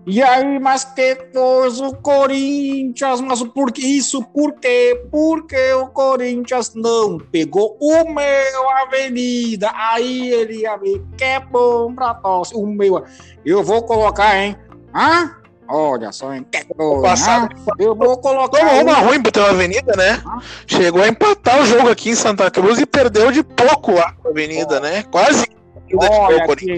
E aí, mas que coisa, o Corinthians, mas por que isso? Por quê? Porque o Corinthians não pegou o meu Avenida. Aí ele ia ver que é bom pra tosse. O meu. Eu vou colocar, hein? Hã? Olha só, hein? Passado, eu vou colocar. Tomou uma ruim pro teu Avenida, né? Ah. Chegou a empatar o jogo aqui em Santa Cruz e perdeu de pouco lá com a Avenida, oh. né? Quase. Olha, que,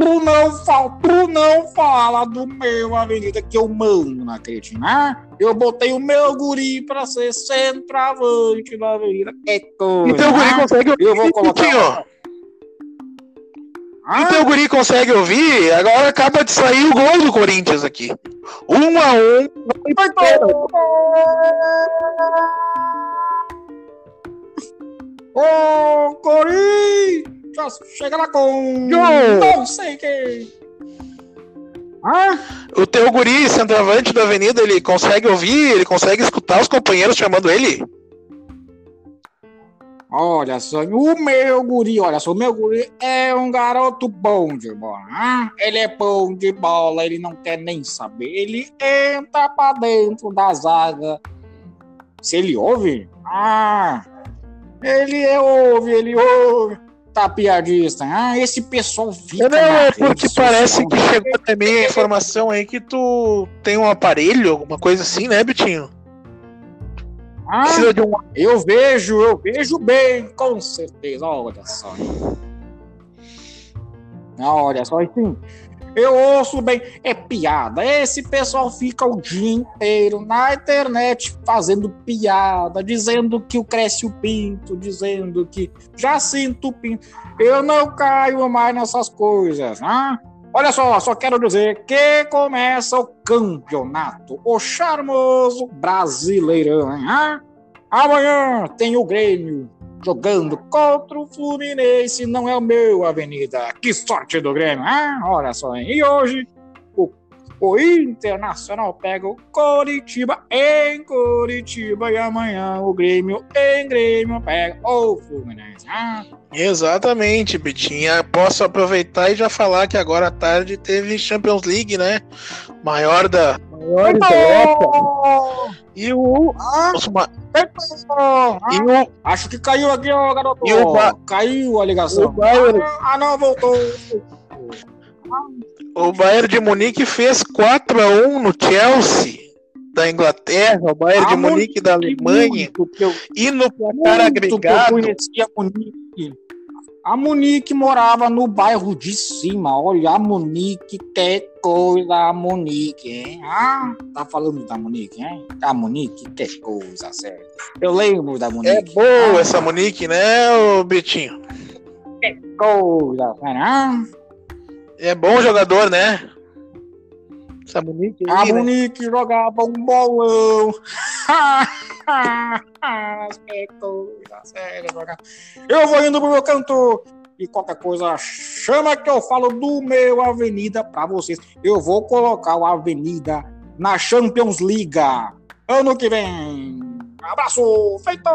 tu não, fala, tu não fala do meu Avenida que eu mando na cretina. Eu botei o meu guri pra ser centroavante da Avenida. É coisa. E teu guri consegue. Eu vou colocar. Ah. E teu guri consegue ouvir? Agora acaba de sair o gol do Corinthians aqui. Um a um. Ô, Corinthians! Chega lá com. Não sei quem. Ah? O teu guri, centroavante da avenida, ele consegue ouvir? Ele consegue escutar os companheiros chamando ele? Olha só, o meu guri, olha só, o meu guri é um garoto bom de bola. Ele é bom de bola, ele não quer nem saber. Ele entra pra dentro da zaga. Se ele ouve, ah, ele ouve, ele ouve. Tá piadista. Ah, esse pessoal fica. Não, é porque parece que chegou mim a informação aí que tu tem um aparelho, alguma coisa assim, né, Bitinho? Ah, um... Eu vejo, eu vejo bem, com certeza. Olha só. Olha só, assim. Eu ouço bem, é piada. Esse pessoal fica o dia inteiro na internet fazendo piada, dizendo que o cresce o pinto, dizendo que já sinto o pinto. Eu não caio mais nessas coisas, né? Olha só, só quero dizer que começa o campeonato, o charmoso brasileirão, hein? Amanhã tem o Grêmio jogando contra o Fluminense, não é o meu, Avenida. Que sorte do Grêmio, ah, olha só, hein? E hoje o Internacional pega o Coritiba em Coritiba e amanhã o Grêmio em Grêmio pega o Fluminense. Ah. Exatamente, Bitinha. Posso aproveitar e já falar que agora à tarde teve Champions League, né? Maior da maior da Europa. E o. Ah, ah, e o... Acho que caiu aqui, ó, garoto. E o ba... Caiu a ligação. Bayern... Ah, não, voltou. O Bayern de Munique fez 4 a 1 no Chelsea da Inglaterra, o Bayern ah, de Munique da Alemanha. Eu, e no placar agregado. Eu conhecia a Munique. A Munique morava no bairro de cima. Olha, a Munique, que coisa, a Munique, hein? Ah, tá falando da Munique, hein? A Munique, que coisa, sério. Eu lembro da Munique. É boa ah, essa Munique, né, ô Betinho? Que coisa, sério. Ah. É bom jogador, né? Essa Monique aí, A né? Jogava um bolão. eu vou indo pro meu canto. E qualquer coisa, chama que eu falo do meu Avenida pra vocês. Eu vou colocar o Avenida na Champions League ano que vem. Abraço, feito!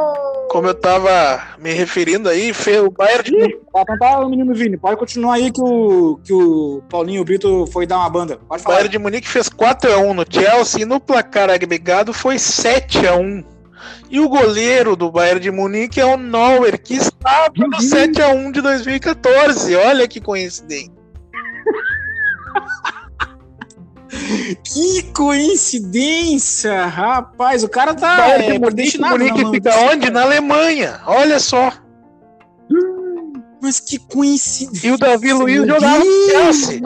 Como eu tava me referindo aí, o Bayern de. Tá, então tá, menino Vini, pode continuar aí que o, que o Paulinho Brito foi dar uma banda. Pode falar. O Bayern de Munique fez 4x1 no Chelsea e no placar agregado foi 7x1. E o goleiro do Bayern de Munique é o Neuer, que estava no 7x1 de 2014. Olha que coincidência. Que coincidência, rapaz. O cara tá é, predestinado. Munique não, fica onde? Na Alemanha. Olha só. Mas que coincidência. E o Davi Luiz jogava no Chelsea.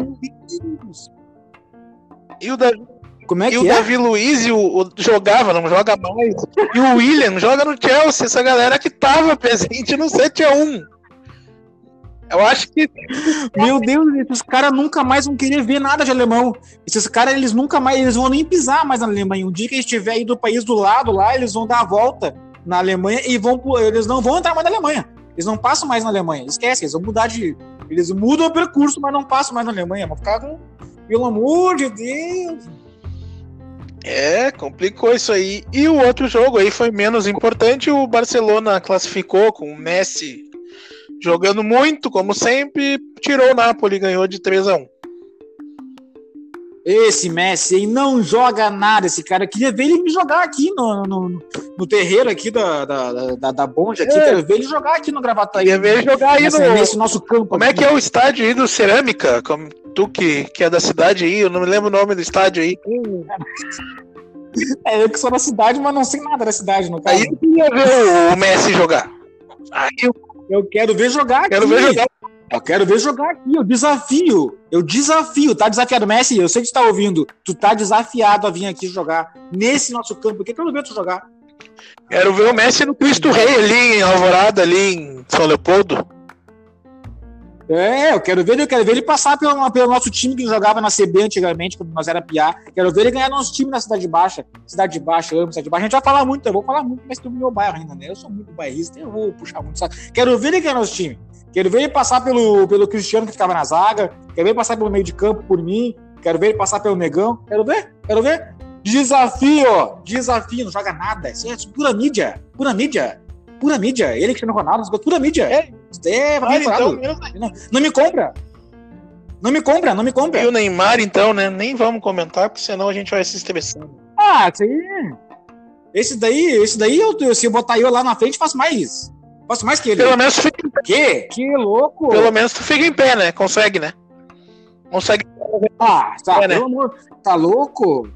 E o Davi Como é que e o é? Davi Luiz e o, o, jogava, não joga mais. E o William joga no Chelsea, essa galera que tava presente no 7x1. Eu acho que. Meu Deus, esses caras nunca mais vão querer ver nada de alemão. Esses caras, eles nunca mais. Eles vão nem pisar mais na Alemanha. Um dia que eles estiver aí do país do lado lá, eles vão dar a volta na Alemanha e vão. Eles não vão entrar mais na Alemanha. Eles não passam mais na Alemanha. Esquece, eles vão mudar de. Eles mudam o percurso, mas não passam mais na Alemanha. Vão ficar com. Pelo amor de Deus. É, complicou isso aí. E o outro jogo aí foi menos importante. O Barcelona classificou com o Messi jogando muito, como sempre, tirou o Napoli, ganhou de 3 a 1 esse Messi aí não joga nada, esse cara. Eu queria ver ele me jogar aqui no, no, no terreiro aqui da, da, da, da aqui. É. Quero ver ele jogar aqui no Gravataí. Queria ver ele jogar aí nesse, no... nesse nosso campo. Como é aqui. é que é o estádio aí do Cerâmica? Como, tu que, que é da cidade aí, eu não me lembro o nome do estádio aí. É, eu que sou da cidade, mas não sei nada da cidade, no caso. Aí eu queria ver o Messi jogar. Aí eu eu quero ver jogar quero aqui. Ver jogar. Eu quero ver jogar aqui. Eu desafio. Eu desafio. Tá desafiado, Messi? Eu sei que tu tá ouvindo. Tu tá desafiado a vir aqui jogar nesse nosso campo. Por que, que eu não vejo tu jogar? Quero ver o Messi no Cristo Rei ali em Alvorada, ali em São Leopoldo. É, eu quero ver, eu quero ver ele passar pelo, pelo nosso time que jogava na CB antigamente, quando nós era piá. Quero ver ele ganhar nosso time na Cidade Baixa. Cidade Baixa, amo Cidade Baixa. A gente vai falar muito, eu vou falar muito, mas do meu bairro ainda, né? Eu sou muito bairrista, eu vou puxar muito saco. Quero ver ele ganhar nosso time. Quero ver ele passar pelo, pelo Cristiano que ficava na zaga. Quero ver ele passar pelo meio de campo por mim. Quero ver ele passar pelo Negão. Quero ver, quero ver. Desafio, desafio, não joga nada. Isso é pura mídia, pura mídia pura mídia. Ele, Cristiano Ronaldo, pura mídia. É, é ah, então, não, não me compra. Não me compra, não me compra. E o Neymar, então, né? Nem vamos comentar, porque senão a gente vai se estressando. Ah, sim. Esse daí, esse daí, eu, se eu botar eu lá na frente, faço mais. Faço mais que ele. Pelo menos tu fica em pé. Que? Que louco. Pelo menos tu fica em pé, né? Consegue, né? Consegue. Ah, tá, é, né? amor, tá louco?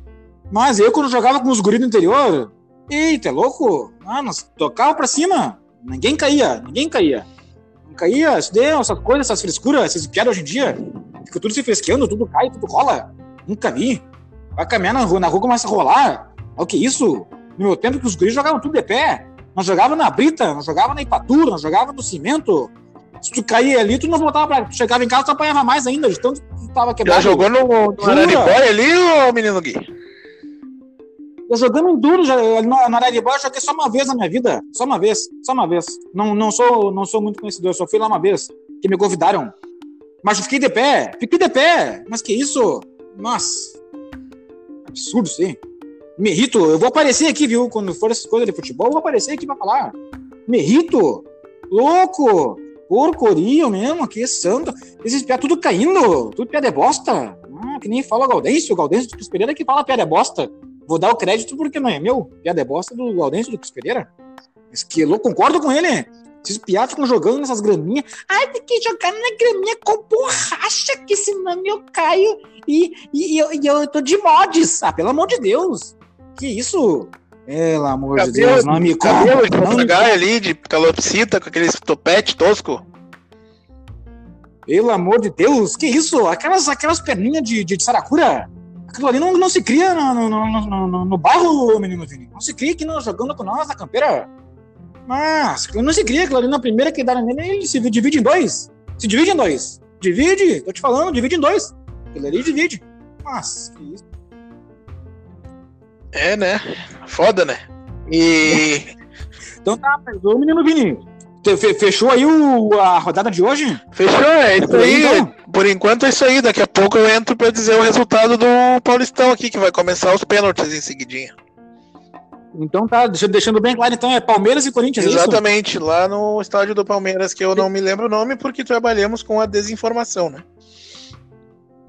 Mas eu, quando jogava com os guris do interior, eita, é louco? Ah, nós tocava pra cima. Ninguém caía, ninguém caía. Caía, deu, essas coisas, essas frescuras, essas piadas hoje em dia. Fica tudo se fresqueando, tudo cai, tudo rola. Nunca vi. Vai caminhar na rua, na rua começa a rolar. Olha o que é isso? No meu tempo que os guris jogavam tudo de pé. Nós jogava na brita, nós jogava na ipatura, nós jogava no cimento. Se tu caía ali, tu não voltava pra. Tu chegava em casa, tu apanhava mais ainda, de tanto que tu tava quebrado. Já jogou no, no Araribóia ali, ô menino Gui? Eu jogando duro já, na, na Araribó, eu joguei só uma vez na minha vida. Só uma vez, só uma vez. Não, não, sou, não sou muito conhecido, eu só fui lá uma vez, que me convidaram. Mas fiquei de pé, fiquei de pé. Mas que isso? Nossa. Absurdo isso aí. Me irrito, eu vou aparecer aqui, viu? Quando for essas coisas de futebol, eu vou aparecer aqui pra falar. Me irrito. Louco. Porcoria mesmo, que santo. Esses pé tudo caindo, tudo pé de bosta. Ah, que nem fala o Gaudêncio, o Gaudêncio de Pereira que fala pé de bosta. Vou dar o crédito porque não é meu. Piada é bosta do Gaudêncio do Pereira. Mas que eu concordo com ele. Esses piados ficam jogando nessas graminhas. Ai, tem que jogar na graminha com borracha, que senão eu caio e, e, e, eu, e eu tô de mods. Ah, pelo amor de Deus. Que isso? Pelo amor cabelo, de Deus, não me Cabelo de papagaio ali, de calopsita, com aqueles topete tosco. Pelo amor de Deus, que isso? Aquelas, aquelas perninhas de, de, de saracura? Aquilo ali não, não se cria no, no, no, no, no bairro, menino Vini. Não se cria aqui no, jogando com nós na campeira. Mas não se cria, aquilo ali na primeira que dá nele, ele se divide em dois. Se divide em dois. Divide, tô te falando, divide em dois. Aquilo ali divide. Mas, que isso. É, né? Foda, né? E. então tá, o menino Vini. Fechou aí o, a rodada de hoje? Fechou, é isso aí. Então? Por enquanto é isso aí. Daqui a pouco eu entro para dizer o resultado do Paulistão aqui, que vai começar os pênaltis em seguidinha. Então tá, deixando bem claro, então é Palmeiras e Corinthians, é Exatamente, é lá no estádio do Palmeiras, que eu não me lembro o nome porque trabalhamos com a desinformação, né?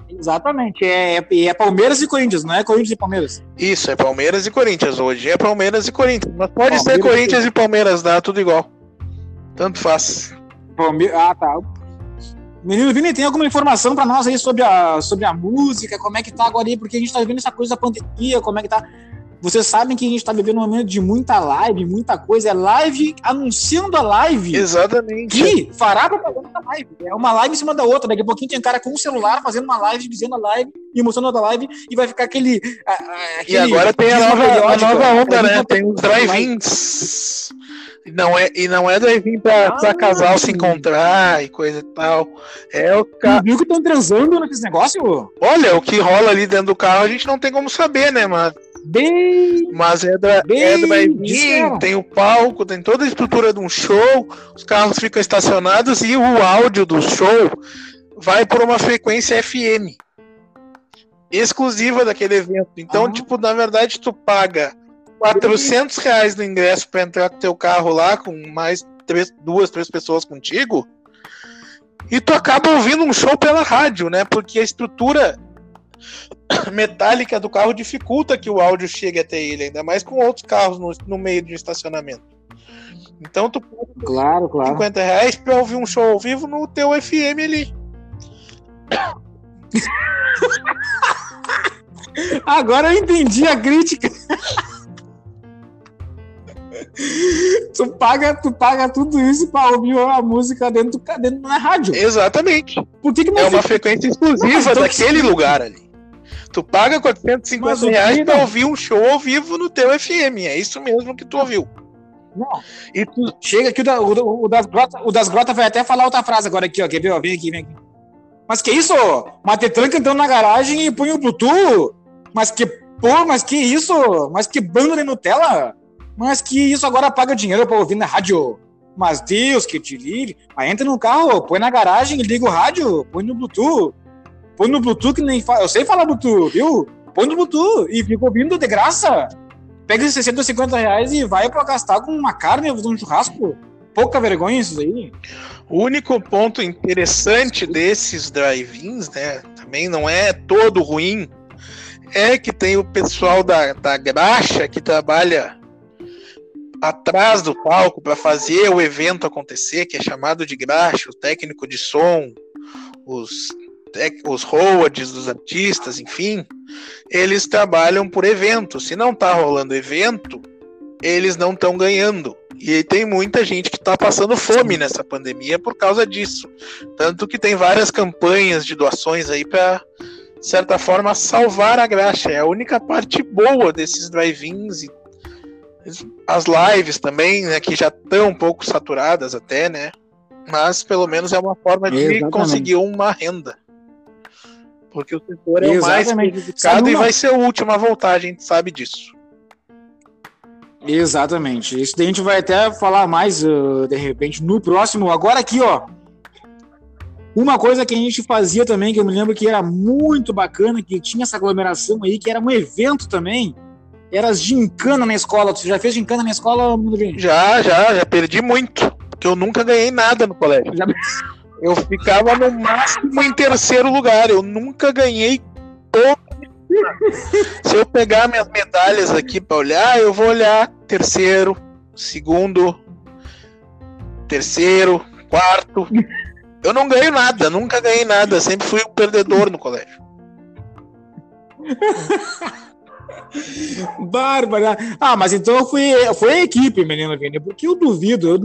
Exatamente, é, é, é, Palmeiras e Corinthians, não é Corinthians e Palmeiras. Isso, é Palmeiras e Corinthians. Hoje é Palmeiras e Corinthians, mas pode Palmeiras ser Corinthians e, e Palmeiras, dá tudo igual. Tanto faz. Ah, tá. Menino Vini, tem alguma informação para nós aí sobre a, sobre a música? Como é que tá agora aí? Porque a gente tá vendo essa coisa da pandemia, como é que tá. Vocês sabem que a gente tá vivendo um momento de muita live, muita coisa. É live anunciando a live. Exatamente. Que fará propaganda da live. É uma live em cima da outra. Daqui a pouquinho tem um cara com um celular fazendo uma live, dizendo a live e mostrando outra live. E vai ficar aquele. aquele e agora tem a nova, a nova onda, né? Tem os drive-ins. Não é, e não é drive-in pra, ah, pra casal se encontrar e coisa e tal. É o cara. Viu que estão transando nesses negócios? Olha, o que rola ali dentro do carro a gente não tem como saber, né, mas Bem, mas é, da, bem é tem o palco, tem toda a estrutura de um show, os carros ficam estacionados e o áudio do show vai por uma frequência FM exclusiva daquele evento. Então, ah. tipo, na verdade, tu paga 400 reais no ingresso para entrar com teu carro lá com mais três, duas, três pessoas contigo. E tu acaba ouvindo um show pela rádio, né? Porque a estrutura metálica do carro dificulta que o áudio chegue até ele, ainda mais com outros carros no, no meio de um estacionamento. Então tu paga claro, claro. 50 reais pra ouvir um show ao vivo no teu FM ali. Agora eu entendi a crítica. tu paga, tu paga tudo isso para ouvir a música dentro, dentro da rádio. Exatamente. Por que, que é uma frequência exclusiva daquele lugar ali. Tu paga 450 Mas reais para ouvir um show ao vivo no teu FM. É isso mesmo que tu ouviu. Não. E tu chega aqui, o, o, o das grotas o das grota vai até falar outra frase agora aqui, ó. Quer ver? Ó, vem aqui, vem aqui. Mas que isso? Matetranca entrando na garagem e põe o Bluetooth? Mas que, pô, mas que isso? Mas que banda de Nutella? Mas que isso agora paga dinheiro para ouvir na rádio? Mas Deus que te livre. Mas entra no carro, põe na garagem, liga o rádio, põe no Bluetooth. Põe no Bluetooth que nem fala. Eu sei falar Bluetooth, viu? Põe no Bluetooth e fica ouvindo de graça. Pega esses 60, 50 reais e vai para gastar com uma carne, um churrasco. Pouca vergonha isso aí. O único ponto interessante desses drive-ins, né? Também não é todo ruim. É que tem o pessoal da, da graxa que trabalha atrás do palco para fazer o evento acontecer, que é chamado de graxa, o técnico de som, os os roads dos artistas, enfim, eles trabalham por evento. Se não tá rolando evento, eles não estão ganhando. E tem muita gente que está passando fome nessa pandemia por causa disso. Tanto que tem várias campanhas de doações aí para, de certa forma, salvar a graxa. É a única parte boa desses drive-ins as lives também, né, que já estão um pouco saturadas até, né? Mas pelo menos é uma forma de Exatamente. conseguir uma renda. Porque o setor é o mais prejudicado e vai ser o último a voltar, a gente sabe disso. Exatamente. Isso daí a gente vai até falar mais, uh, de repente, no próximo. Agora aqui, ó. Uma coisa que a gente fazia também, que eu me lembro que era muito bacana, que tinha essa aglomeração aí, que era um evento também, era as gincana na escola. Tu já fez gincana na escola, Já, já, já perdi muito. Porque eu nunca ganhei nada no colégio. Já... Eu ficava no máximo em terceiro lugar. Eu nunca ganhei todo. Se eu pegar minhas medalhas aqui para olhar, eu vou olhar terceiro, segundo, terceiro, quarto. Eu não ganho nada, nunca ganhei nada. Sempre fui um perdedor no colégio. Bárbara. Ah, mas então foi, foi a equipe, menino Vini, porque eu duvido, eu,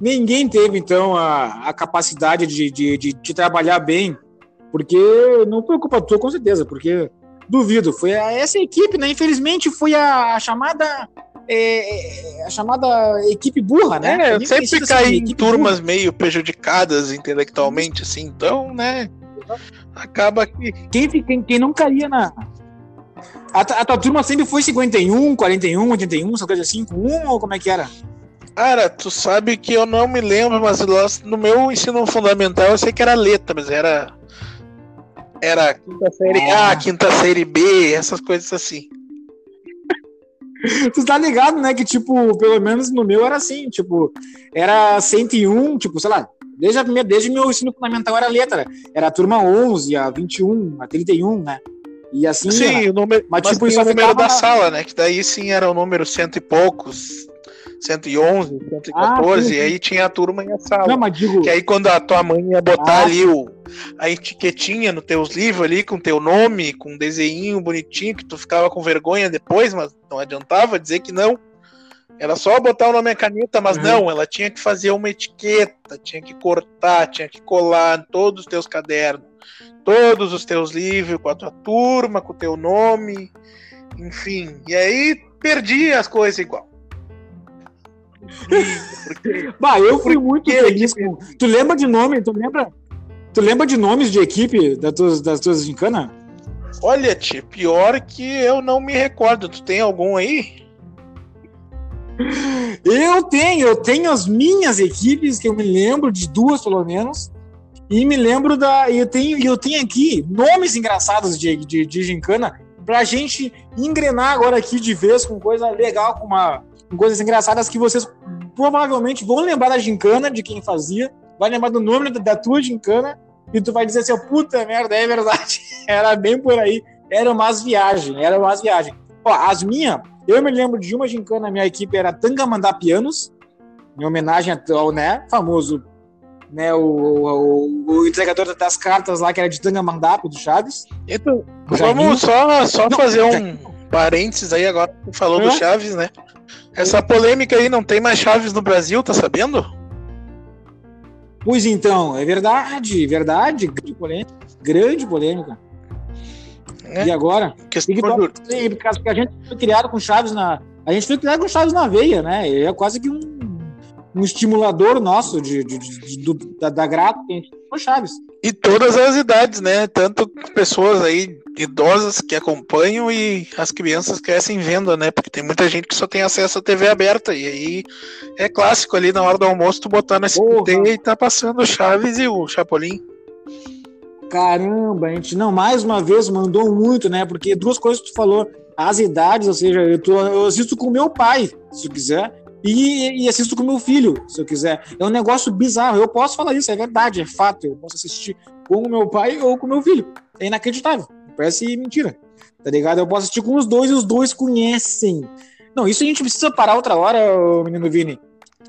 ninguém teve então a, a capacidade de, de, de, de, trabalhar bem, porque não culpa tua, com certeza, porque duvido, foi a, essa equipe, né? Infelizmente foi a, a chamada. É, é a chamada equipe burra, né? É, eu sempre caí em turmas burra. meio prejudicadas intelectualmente, assim, então, né? Acaba que. Quem, quem, quem não caía na, a, a tua turma sempre foi 51, 41, 81, essa coisa assim, com um ou como é que era? Cara, tu sabe que eu não me lembro, mas no meu ensino fundamental eu sei que era letra, mas era. Era quinta série A, quinta série B, essas coisas assim. tu tá ligado, né? Que, tipo, pelo menos no meu era assim, tipo, era 101, tipo, sei lá, desde a primeira, desde o meu ensino fundamental era letra. Era a turma 11, a 21, a 31, né? E assim. Sim, o número, mas, mas tipo, isso o número da sala, né? Que daí sim era o número cento e poucos. 111, 114, ah, sim, sim. e aí tinha a turma e a sala. Não, mas digo... Que aí quando a tua mãe ia botar ah, ali o, a etiquetinha nos teus livros ali, com teu nome, com um desenho bonitinho, que tu ficava com vergonha depois, mas não adiantava dizer que não. Era só botar o nome na caneta, mas uhum. não, ela tinha que fazer uma etiqueta, tinha que cortar, tinha que colar em todos os teus cadernos, todos os teus livros, com a tua turma, com o teu nome, enfim. E aí perdi as coisas igual. Porque, bah, eu fui muito feliz com. Tu lembra de nome? Tu lembra? Tu lembra de nomes de equipe das tuas, das tuas gincanas? Olha, tio, pior que eu não me recordo. Tu tem algum aí? Eu tenho, eu tenho as minhas equipes, que eu me lembro de duas pelo menos. E me lembro da. Eu tenho, eu tenho aqui nomes engraçados de, de, de gincana pra gente engrenar agora aqui de vez com coisa legal, com uma coisas engraçadas que vocês provavelmente vão lembrar da gincana, de quem fazia, vai lembrar do nome da, da tua gincana, e tu vai dizer assim, puta merda, é verdade. era bem por aí. Era umas viagens, era umas viagens. Ó, as minhas, eu me lembro de uma gincana, minha equipe era Tangamandá Pianos, em homenagem ao, né, famoso, né, o, o, o entregador das cartas lá, que era de Tangamandap, do Chaves. Então, vamos só, só Não, fazer um parênteses aí agora, falou do Chaves, né? Essa polêmica aí não tem mais chaves no Brasil, tá sabendo? Pois então, é verdade, verdade. Grande polêmica. Grande polêmica. É. E agora? Que porque a gente foi criado com chaves na. A gente foi criado com chaves na veia, né? É quase que um, um estimulador nosso de, de, de, de da, da grata que a gente com chaves. E todas as idades, né? Tanto pessoas aí idosas que acompanham e as crianças crescem vendo, né? Porque tem muita gente que só tem acesso à TV aberta. E aí é clássico ali na hora do almoço tu botar SBT e tá passando Chaves e o Chapolin. Caramba, a gente não, mais uma vez mandou muito, né? Porque duas coisas que tu falou, as idades, ou seja, eu, tô, eu assisto com meu pai, se tu quiser, e, e, assisto com meu filho, se eu quiser. É um negócio bizarro. Eu posso falar isso, é verdade, é fato. Eu posso assistir com o meu pai ou com o meu filho. É inacreditável. Parece mentira. Tá ligado? Eu posso assistir com os dois e os dois conhecem. Não, isso a gente precisa parar outra hora, menino Vini.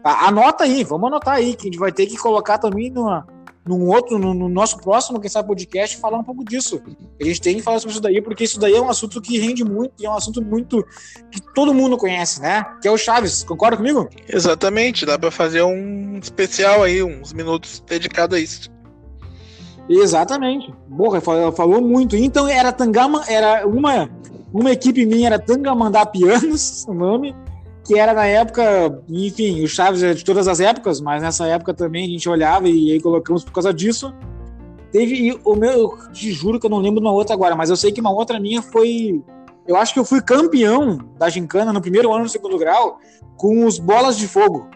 Anota aí, vamos anotar aí, que a gente vai ter que colocar também numa, num outro, no, no, nosso próximo, quem sabe, podcast, falar um pouco disso. A gente tem que falar sobre isso daí, porque isso daí é um assunto que rende muito, e é um assunto muito que todo mundo conhece, né? Que é o Chaves. Concorda comigo? Exatamente, dá para fazer um especial aí, uns minutos dedicados a isso. Exatamente. Porra, falou muito. Então era Tangama, era uma uma equipe minha era Tangamandá Pianos, o nome, que era na época, enfim, o Chaves é de todas as épocas, mas nessa época também a gente olhava e aí colocamos por causa disso. Teve o meu, eu te juro que eu não lembro de uma outra agora, mas eu sei que uma outra minha foi, eu acho que eu fui campeão da gincana no primeiro ano do segundo grau com os bolas de fogo.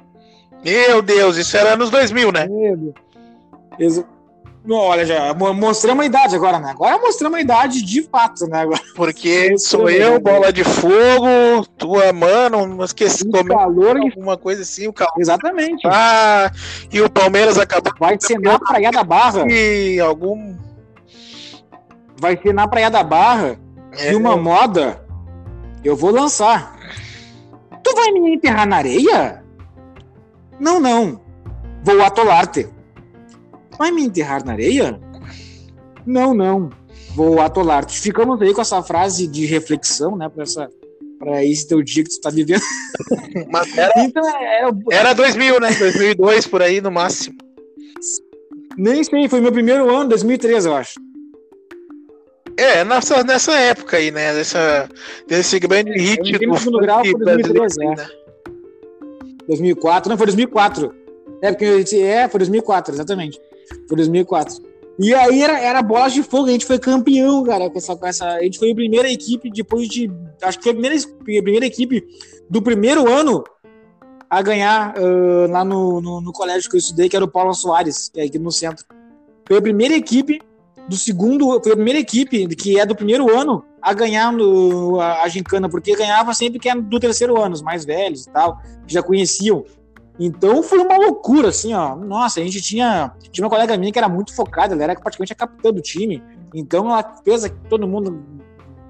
Meu Deus, isso era anos 2000, né? Meu Deus. Olha, já mostramos a idade agora, né? Agora mostramos a idade de fato, né? Agora. Porque sou eu, bola de fogo, tua mano, não esqueci o calor alguma coisa assim, o calor. Exatamente. Ah, e o Palmeiras acabou. Vai ser na Praia da Barra. E algum. Vai ser na Praia da Barra. É. E uma moda eu vou lançar. Tu vai me enterrar na areia? Não, não. Vou atolar-te. Vai me enterrar na areia? Não, não. Vou atolar. Ficamos aí com essa frase de reflexão, né? Para essa para esse teu dia que tu tá vivendo. Mas era, então, era, era 2000, né? 2002 por aí no máximo. Nem sei, foi meu primeiro ano, 2013, eu acho. É, nessa, nessa época aí, né? Dessa, desse grande é, hit do segundo grau foi 2013, né? 2004, não, foi 2004. É, porque é, foi 2004, exatamente. Foi 2004. E aí era, era bolas de fogo, a gente foi campeão, cara, com essa, com essa. A gente foi a primeira equipe, depois de. Acho que foi a primeira, a primeira equipe do primeiro ano a ganhar uh, lá no, no, no, colégio que eu estudei, que era o Paulo Soares, que é aqui no centro. Foi a primeira equipe do segundo. Foi a primeira equipe que é do primeiro ano a ganhar no, a, a gincana, porque ganhava sempre que era do terceiro ano, os mais velhos e tal, que já conheciam. Então foi uma loucura, assim, ó. Nossa, a gente tinha. Tinha uma colega minha que era muito focada, ela era praticamente a capitã do time. Então ela fez todo mundo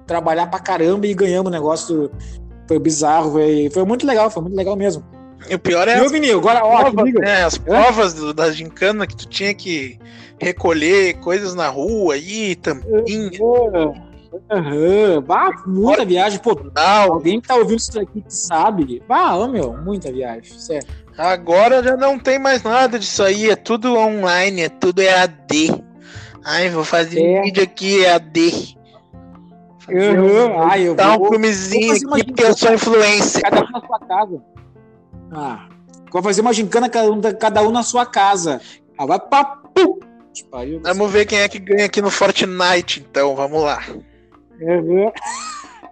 trabalhar pra caramba e ganhamos o negócio. Foi bizarro, foi, foi muito legal, foi muito legal mesmo. E o pior é Viu, as Vini? Agora, ó, provas, né? As provas do, da gincana que tu tinha que recolher coisas na rua aí, tampinha, Aham. Bah, muita viagem. Pô, jornal. alguém que tá ouvindo isso daqui que sabe. Bah, meu, muita viagem. Sério. Agora já não tem mais nada disso aí, é tudo online, é tudo EAD. Ai, vou fazer É. um vídeo aqui EAD. Fazer Aham. Ai, eu Tá um vou. filmezinho fazer uma aqui porque eu sou influencer. Cada um na sua casa. Ah. Vou fazer uma gincana cada um, cada um na sua casa. Ah, vai Te pariu. Vamos ver quem é que ganha aqui no Fortnite, então, vamos lá. Aham.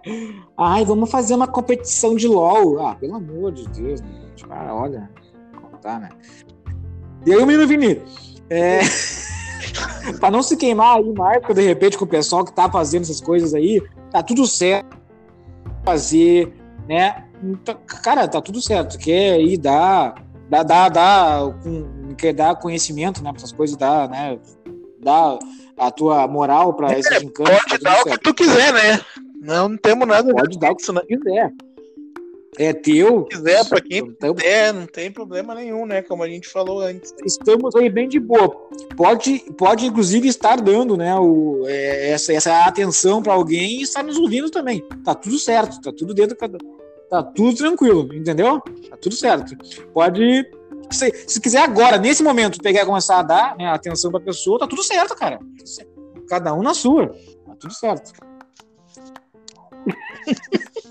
Ai, vamos fazer uma competição de LOL. Ah, pelo amor de Deus, né, Ah, olha. Não Tá, né? E aí, o menino Vini? É... pra não se queimar aí, Marco, de repente, com o pessoal que tá fazendo essas coisas aí, tá tudo certo. Fazer, né? Então, Cara, tá tudo certo. Quer ir dar, dar, dar, dar, com- quer dar conhecimento, né? Pra essas coisas, dar, né? Dar a tua moral pra esses gincanas. tá Pode tudo dar o que certo. tu quiser, né? Não, não temos nada Pode dar o com isso, né? que quiser. É teu. Se quiser, pra quem Então, quiser, não tem problema nenhum, né? Como a gente falou antes. estamos aí bem de boa. Pode, pode inclusive estar dando, né, o, é, essa, essa atenção para alguém e estar nos ouvindo também. Tá tudo certo, tá tudo dentro, tá tudo tranquilo, entendeu? Tá tudo certo. Pode, se, se quiser agora, nesse momento, pegar e começar a dar né, atenção para pessoa, tá tudo certo, cara. Cada um na sua, tá tudo certo.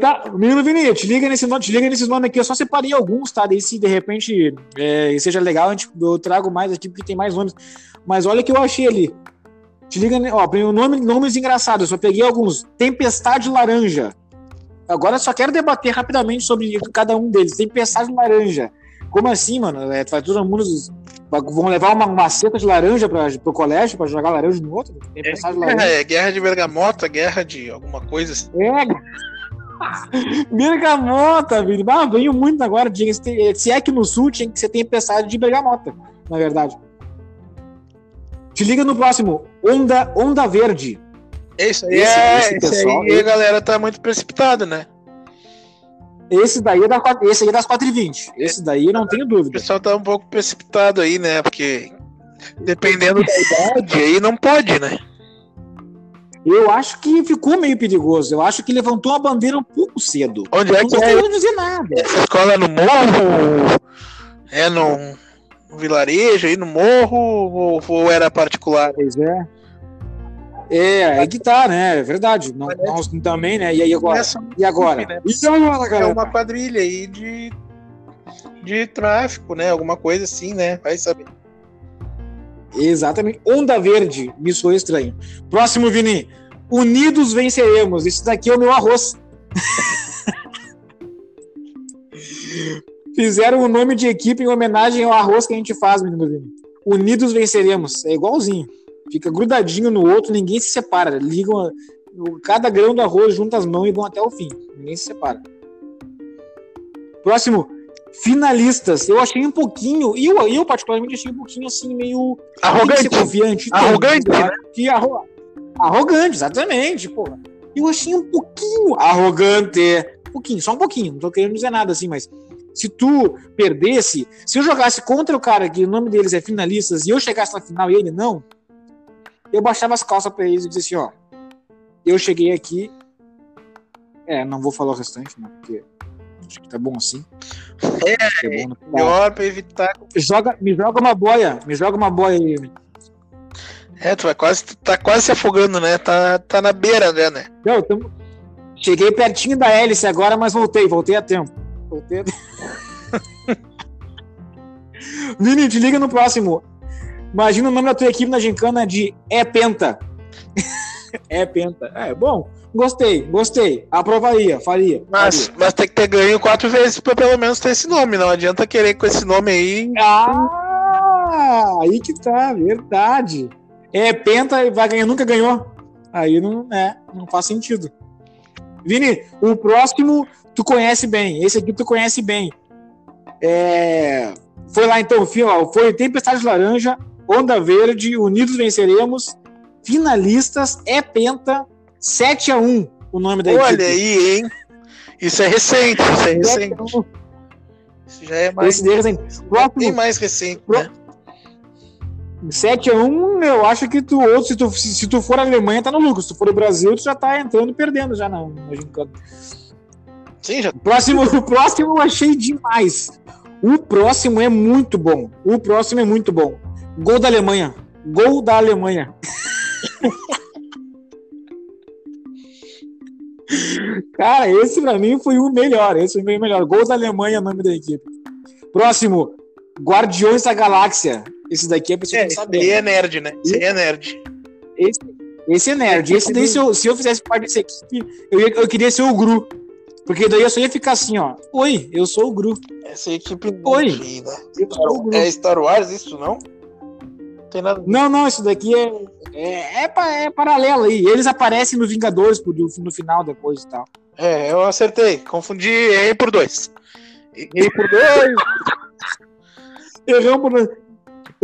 Tá, menino Vini, te liga nesse nome, te liga nesses nomes aqui. Eu só separei alguns, tá? Daí se de repente é, seja legal, gente, eu trago mais aqui porque tem mais nomes. Mas olha o que eu achei ali. Te liga, ne- ó, nome, nomes engraçados. Eu só peguei alguns. Tempestade Laranja. Agora eu só quero debater rapidamente sobre cada um deles. Tempestade Laranja. Como assim, mano? É, vai todo mundo. Vão levar uma maceta de laranja pra, pro colégio pra jogar laranja no outro? Tempestade Laranja. É, é guerra de bergamota, guerra de alguma coisa assim. É. Bergamota, Vini. Ah, venho muito agora. Se tem- é que no sul tinha que ser tempestade de bergamota, na verdade. Te liga no próximo. Onda, onda Verde. Esse aí, Esse- é, esse esse pessoal- aí a galera tá muito precipitada, né? Esse daí é, da, quatro- esse aí é das 4h20. Esse daí não tenho O dúvida. pessoal tá um pouco precipitado aí, né? Porque dependendo da idade aí não pode, né? Eu acho que ficou meio perigoso. Eu acho que levantou a bandeira um pouco cedo. Onde é Não que tô é querendo dizer nada. essa escola? É no morro? É num, num vilarejo aí no morro? Ou, ou era particular? Pois é. É, aí que tá, né? É verdade. Não, nós também, né? E aí agora? E agora? né? E agora, é galera? uma quadrilha aí de, de tráfico, né? Alguma coisa assim, né? Vai saber. Exatamente. Onda Verde, me soou estranho. Próximo, Vini. Unidos venceremos. Esse daqui é o meu arroz. Fizeram o nome de equipe em homenagem ao arroz que a gente faz, menino Vini. Unidos venceremos. É igualzinho. Fica grudadinho no outro, ninguém se separa. Ligam cada grão do arroz, junta as mãos e vão até o fim. Ninguém se separa. Próximo. Finalistas. Eu achei um pouquinho, e eu, eu particularmente achei um pouquinho assim, meio Arrogante. confiante. Arrogante, Tem, né? que arro... Arrogante, exatamente, porra. Eu achei um pouquinho arrogante. Um pouquinho, só um pouquinho. Não tô querendo dizer nada assim, mas se tu perdesse, se eu jogasse contra o cara que o nome deles é finalistas e eu chegasse na final e ele não, eu baixava as calças pra eles e dizia assim, ó, eu cheguei aqui, é, não vou falar o restante, né, porque acho que tá bom assim. É, é bom, né? Melhor pra evitar. joga, me joga uma boia, me joga uma boia aí. É, tu vai quase, tu tá quase se afogando, né? Tá, tá na beira, né? né? Não, tamo- Cheguei pertinho da hélice agora, mas voltei, voltei a tempo. Voltei a... Vini, te liga no próximo. Imagina o nome da tua equipe na gincana de É Penta. É Penta. É, bom. Gostei, gostei. Aprovaria, faria. Mas, faria. mas tem que ter ganho quatro vezes pra pelo menos ter esse nome. Não adianta querer com esse nome aí. Ah, aí que tá, verdade. É Penta e vai ganhar, nunca ganhou. Aí não, é, não faz sentido. Vini, o próximo tu conhece bem. Esse aqui tu conhece bem. É, foi lá então, fi- ó, foi Tempestade Laranja, Onda Verde, Unidos Venceremos, finalistas, é Penta, 7 a 1 o nome da Olha equipe. aí, hein? Isso é recente, isso é recente. Isso já é mais. Esse recente. Próximo, mais recente, né? 7x1, eu acho que tu, ou se tu, se, se tu for a Alemanha, tá no lucro. Se tu for o Brasil, tu já tá entrando perdendo já na gincana. Sim, já. Próximo, o próximo eu achei demais. O próximo é muito bom. O próximo é muito bom. Gol da Alemanha. Gol da Alemanha. Cara, esse pra mim foi o melhor. Esse foi o melhor. Gol da Alemanha nome da equipe. Próximo, Guardiões da Galáxia. Esse daqui é pra você É, não esse saber. aí é nerd, né? Esse aí é nerd. Esse, esse é nerd. Esse daí, se eu, se eu fizesse parte dessa equipe, eu, ia- eu queria ser o Gru. Porque daí eu só ia ficar assim, ó. Oi, eu sou o Gru. Essa equipe Oi. nerd? Eu sou o Gru. É Star Wars isso, não? Tem nada. Não, não, isso daqui é, é, é, é paralelo aí. Eles aparecem no Vingadores no final depois e tal. É, eu acertei. Confundi, errei por dois. Errei por dois. Erramos. por-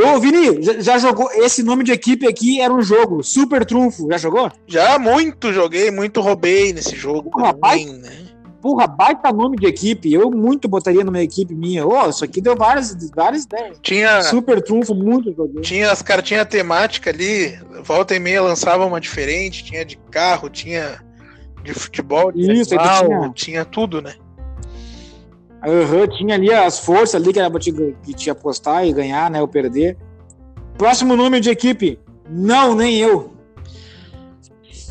Ô, Vini, já, já jogou? Esse nome de equipe aqui era um jogo. Super Trunfo. Já jogou? Já muito joguei, muito roubei nesse jogo. Porra, também, né? Porra, baita nome de equipe. Eu muito botaria numa equipe minha. Ô, isso aqui deu várias, várias ideias. Tinha, Super Trunfo, muito tinha as cartinhas temáticas ali, volta e meia lançava uma diferente, tinha de carro, tinha de futebol, de Isso, tinha- tinha tudo, né? Aham, tinha ali as forças ali que era pra te, que te apostar e ganhar, né? Ou perder. Próximo nome de equipe. Não, nem eu.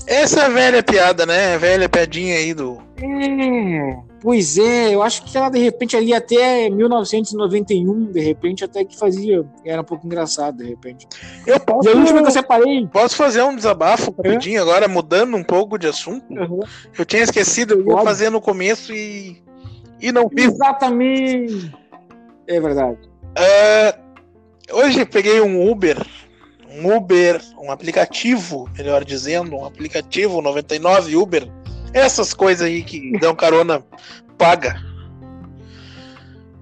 Essa é velha piada, né? A velha piadinha aí do. É, pois é, eu acho que ela de repente ali até 1991, de repente até que fazia, era um pouco engraçado de repente. Eu posso, E a última que eu separei, posso fazer um desabafo rapidinho agora, mudando um pouco de assunto? Eu tinha esquecido, eu ia Pode. fazer no começo e. E não fiz. exatamente, é verdade. É, hoje peguei um Uber, um Uber, um aplicativo, melhor dizendo, um aplicativo 99 Uber, essas coisas aí que dão carona paga.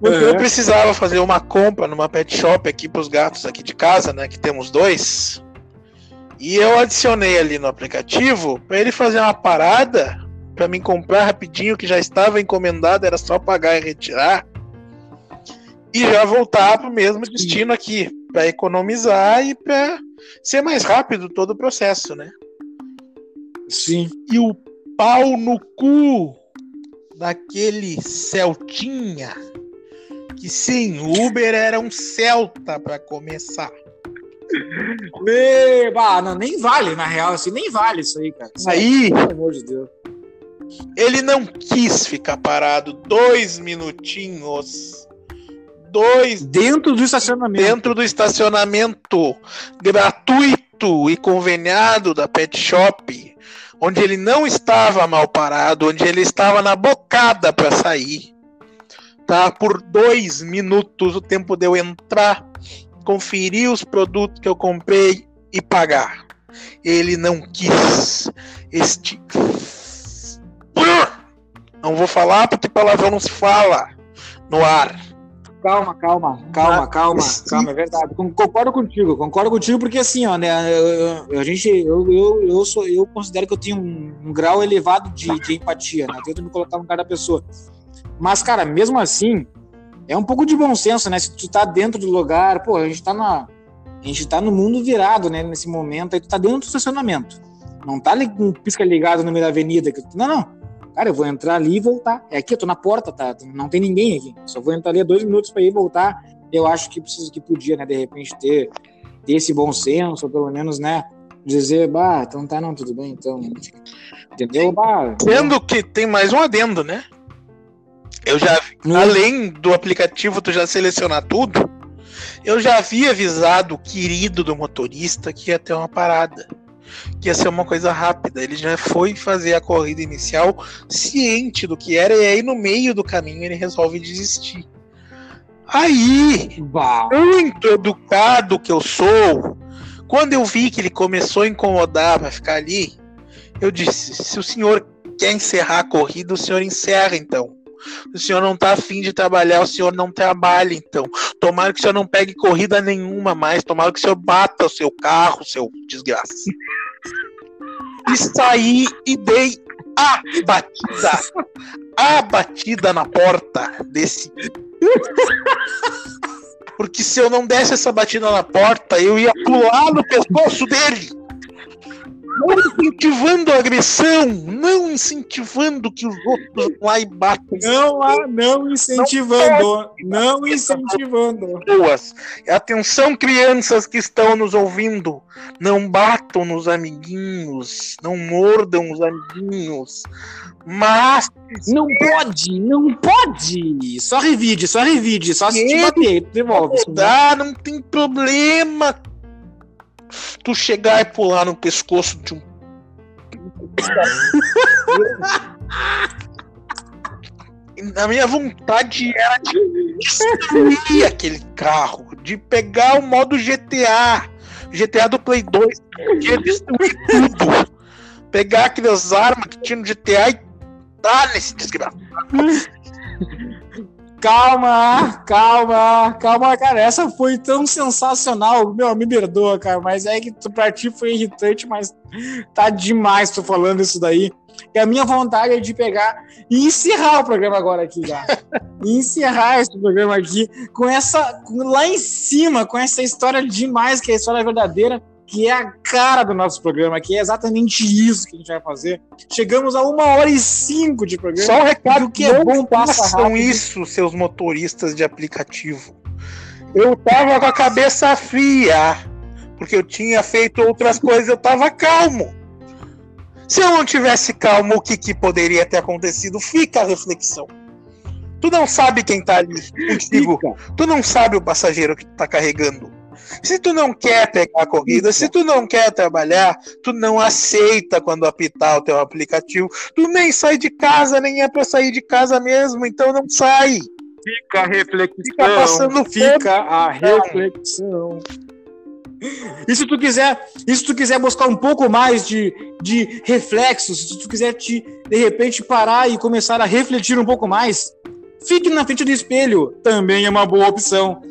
Porque eu Uhum. precisava fazer uma compra numa pet shop aqui para os gatos aqui de casa, né? Que temos dois. E eu adicionei ali no aplicativo para ele fazer uma parada para mim comprar rapidinho que já estava encomendado, era só pagar e retirar. E já voltar para o mesmo destino aqui, para economizar e para ser mais rápido todo o processo, né? Sim. E o pau no cu daquele Celtinha que sem Uber era um Celta para começar. E, bah, não, nem vale, na real, assim, nem vale isso aí, cara. Isso Aí Pelo amor de Deus. ele não quis ficar parado dois minutinhos, dois Dentro do estacionamento. dentro do estacionamento gratuito e conveniado da Pet Shop, onde ele não estava mal parado, onde ele estava na bocada para sair, tá? Por dois minutos o tempo de eu entrar, conferir os produtos que eu comprei e pagar. Ele não quis. Este. Não vou falar porque palavrão não se fala no ar. Calma, calma, calma, calma, calma, é verdade. Con- Concordo contigo, concordo contigo, porque assim, ó, né, a gente, eu, eu, eu, sou, eu considero que eu tenho um, um grau elevado de, de empatia, né? Eu tento me colocar no lugar da pessoa. Mas, cara, mesmo assim, é um pouco de bom senso, né? Se tu tá dentro do lugar, pô, a gente tá na. A gente tá no mundo virado, né? Nesse momento, aí tu tá dentro do estacionamento. Não tá com pisca ligado no meio da avenida. Não, não. Cara, eu vou entrar ali e voltar. É aqui, eu tô na porta, tá? Não tem ninguém aqui. Só vou entrar ali dois minutos pra ir e voltar. Eu acho que preciso que podia, né, de repente, ter, ter esse bom senso, ou pelo menos, né, dizer, bah, então tá, não, tudo bem, então. Entendeu? Bah, Sendo que tem mais um adendo, né? Eu já vi, Hum. além do aplicativo tu já selecionar tudo, eu já havia avisado o querido do motorista que ia ter uma parada. Que ia ser uma coisa rápida. Ele já foi fazer a corrida inicial ciente do que era, e aí no meio do caminho ele resolve desistir. Aí, bah. muito educado que eu sou, quando eu vi que ele começou a incomodar para ficar ali, eu disse: se o senhor quer encerrar a corrida, o senhor encerra então. O senhor não tá afim de trabalhar, o senhor não trabalha então. Tomara que o senhor não pegue corrida nenhuma mais, tomara que o senhor bata o seu carro, seu desgraça. E saí e dei a batida, a batida na porta desse. Porque se eu não desse essa batida na porta, eu ia pular no pescoço dele. Não incentivando a agressão, não incentivando que os outros vão lá e batam. Não, ah, não incentivando, não, não incentivando. Boas. Atenção, crianças que estão nos ouvindo, não batam nos amiguinhos, não mordam os amiguinhos. Mas. Não pode, não pode! Só revide, só revide, só se te bater, devolve. Não dá, não tem problema, tu chegar e pular no pescoço de um. A minha vontade era de destruir aquele carro, de pegar o modo GTA, GTA do Play 2, de destruir tudo. Pegar aquelas armas que tinha no GTA e dar nesse desgraçado. Calma, calma, calma, cara. Essa foi tão sensacional. Meu, me perdoa, cara, mas é que pra ti foi irritante, mas tá demais tu falando isso daí. E a minha vontade é de pegar e encerrar o programa agora aqui, já. e encerrar esse programa aqui com essa. lá em cima, com essa história demais, que é a história verdadeira que é a cara do nosso programa, que é exatamente isso que a gente vai fazer. Chegamos a uma hora e cinco de programa. Só um recado que é bom passar rápido. isso, seus motoristas de aplicativo. Eu tava com a cabeça fria, porque eu tinha feito outras coisas, eu tava calmo. Se eu não tivesse calmo, o que, que poderia ter acontecido? Fica a reflexão. Tu não sabe quem tá ali contigo. Tu não sabe o passageiro que tu tá carregando. Se tu não quer pegar a corrida, se tu não quer trabalhar, tu não aceita quando apitar o teu aplicativo, tu nem sai de casa, nem é para sair de casa mesmo, então não sai. Fica a reflexão. Fica passando Fica a reflexão. E se tu quiser, e se tu quiser buscar um pouco mais de, de reflexos, se tu quiser te, de repente parar e começar a refletir um pouco mais, fique na frente do espelho, também é uma boa opção.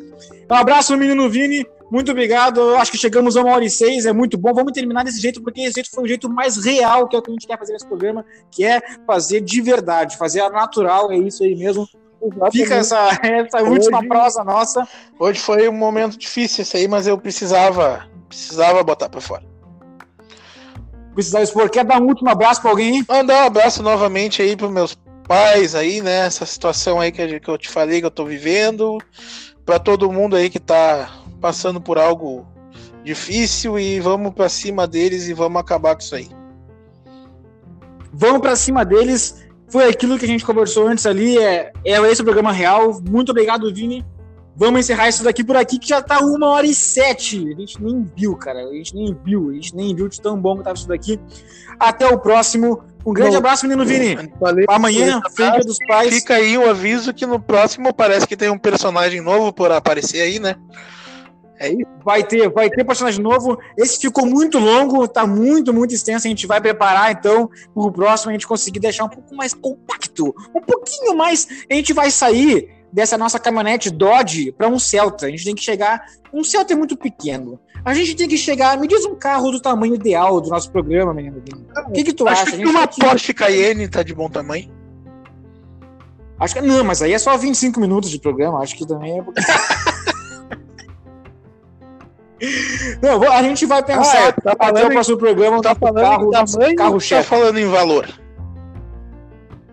Um abraço, menino Vini. Muito obrigado. Eu acho que chegamos a uma hora e seis. É muito bom. Vamos terminar desse jeito, porque esse jeito foi o jeito mais real que é o que a gente quer fazer nesse programa, que é fazer de verdade, fazer a natural. É isso aí mesmo. Exatamente. Fica essa, essa última hoje, prosa nossa. Hoje foi um momento difícil esse aí, mas eu precisava, precisava botar para fora. Precisava expor. Quer dar um último abraço para alguém? Mandar um abraço novamente aí para meus pais aí, né? Essa situação aí que eu te falei que eu tô vivendo. Para todo mundo aí que tá passando por algo difícil e vamos para cima deles e vamos acabar com isso aí. Vamos para cima deles. Foi aquilo que a gente conversou antes ali. É, é esse o programa real. Muito obrigado, Vini. Vamos encerrar isso daqui por aqui, que já tá uma hora e sete. A gente nem viu, cara. A gente nem viu. A gente nem viu de tão bom que tava isso daqui. Até o próximo. Um grande Bom, abraço, menino Vini. Valeu, Amanhã, Feira dos Pais. Fica aí o aviso que no próximo parece que tem um personagem novo por aparecer aí, né? É isso. Vai ter, vai ter personagem novo. Esse ficou muito longo, tá muito, muito extenso. A gente vai preparar, então, pro próximo a gente conseguir deixar um pouco mais compacto, um pouquinho mais. A gente vai sair dessa nossa caminhonete Dodge para um Celta. A gente tem que chegar. Um Celta é muito pequeno. A gente tem que chegar. Me diz um carro do tamanho ideal do nosso programa, menino. O que, que tu Acho acha? Que uma Porsche Cayenne tá de bom tamanho. Acho que não, mas aí é só 25 minutos de programa. Acho que também é. Não, a gente vai pensar ah, é, tá até o próximo programa tá falando carro, tamanho, carro chefe. Tá falando em valor.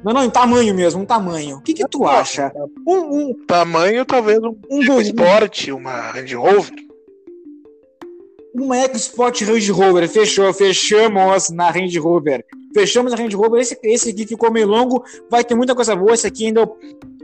Não, não, em tamanho mesmo, um tamanho. O que, que tu acha? Um, um tamanho, talvez um, um tipo Sport, uma Range Rover. Uma EcoSport Range Rover, fechou, fechamos na Range Rover. Fechamos na Range Rover. Esse, esse aqui ficou meio longo, vai ter muita coisa boa. Esse aqui ainda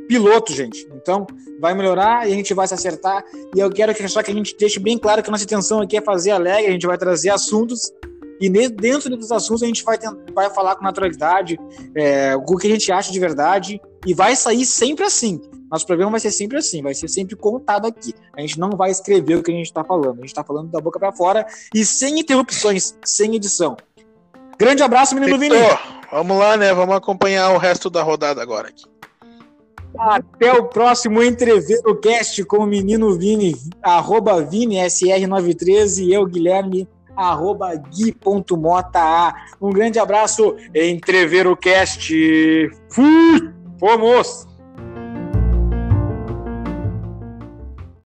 piloto, gente. Então, vai melhorar e a gente vai se acertar. E eu quero que só que a gente deixe bem claro que a nossa intenção aqui é fazer alegre, a gente vai trazer assuntos e dentro desses assuntos a gente vai, tentar, vai falar com naturalidade, é, o que a gente acha de verdade, e vai sair sempre assim. Nosso programa vai ser sempre assim, vai ser sempre contado aqui. A gente não vai escrever o que a gente está falando, a gente está falando da boca para fora e sem interrupções, sem edição. Grande abraço, menino Vini. Vamos lá, né? Vamos acompanhar o resto da rodada agora aqui. Até o próximo Entreveiro Cast com o menino Vini, arroba Vini, SR913, e eu, Guilherme, arroba gui.mota. Um grande abraço, Entreveiro Cast. Fui! Fomos!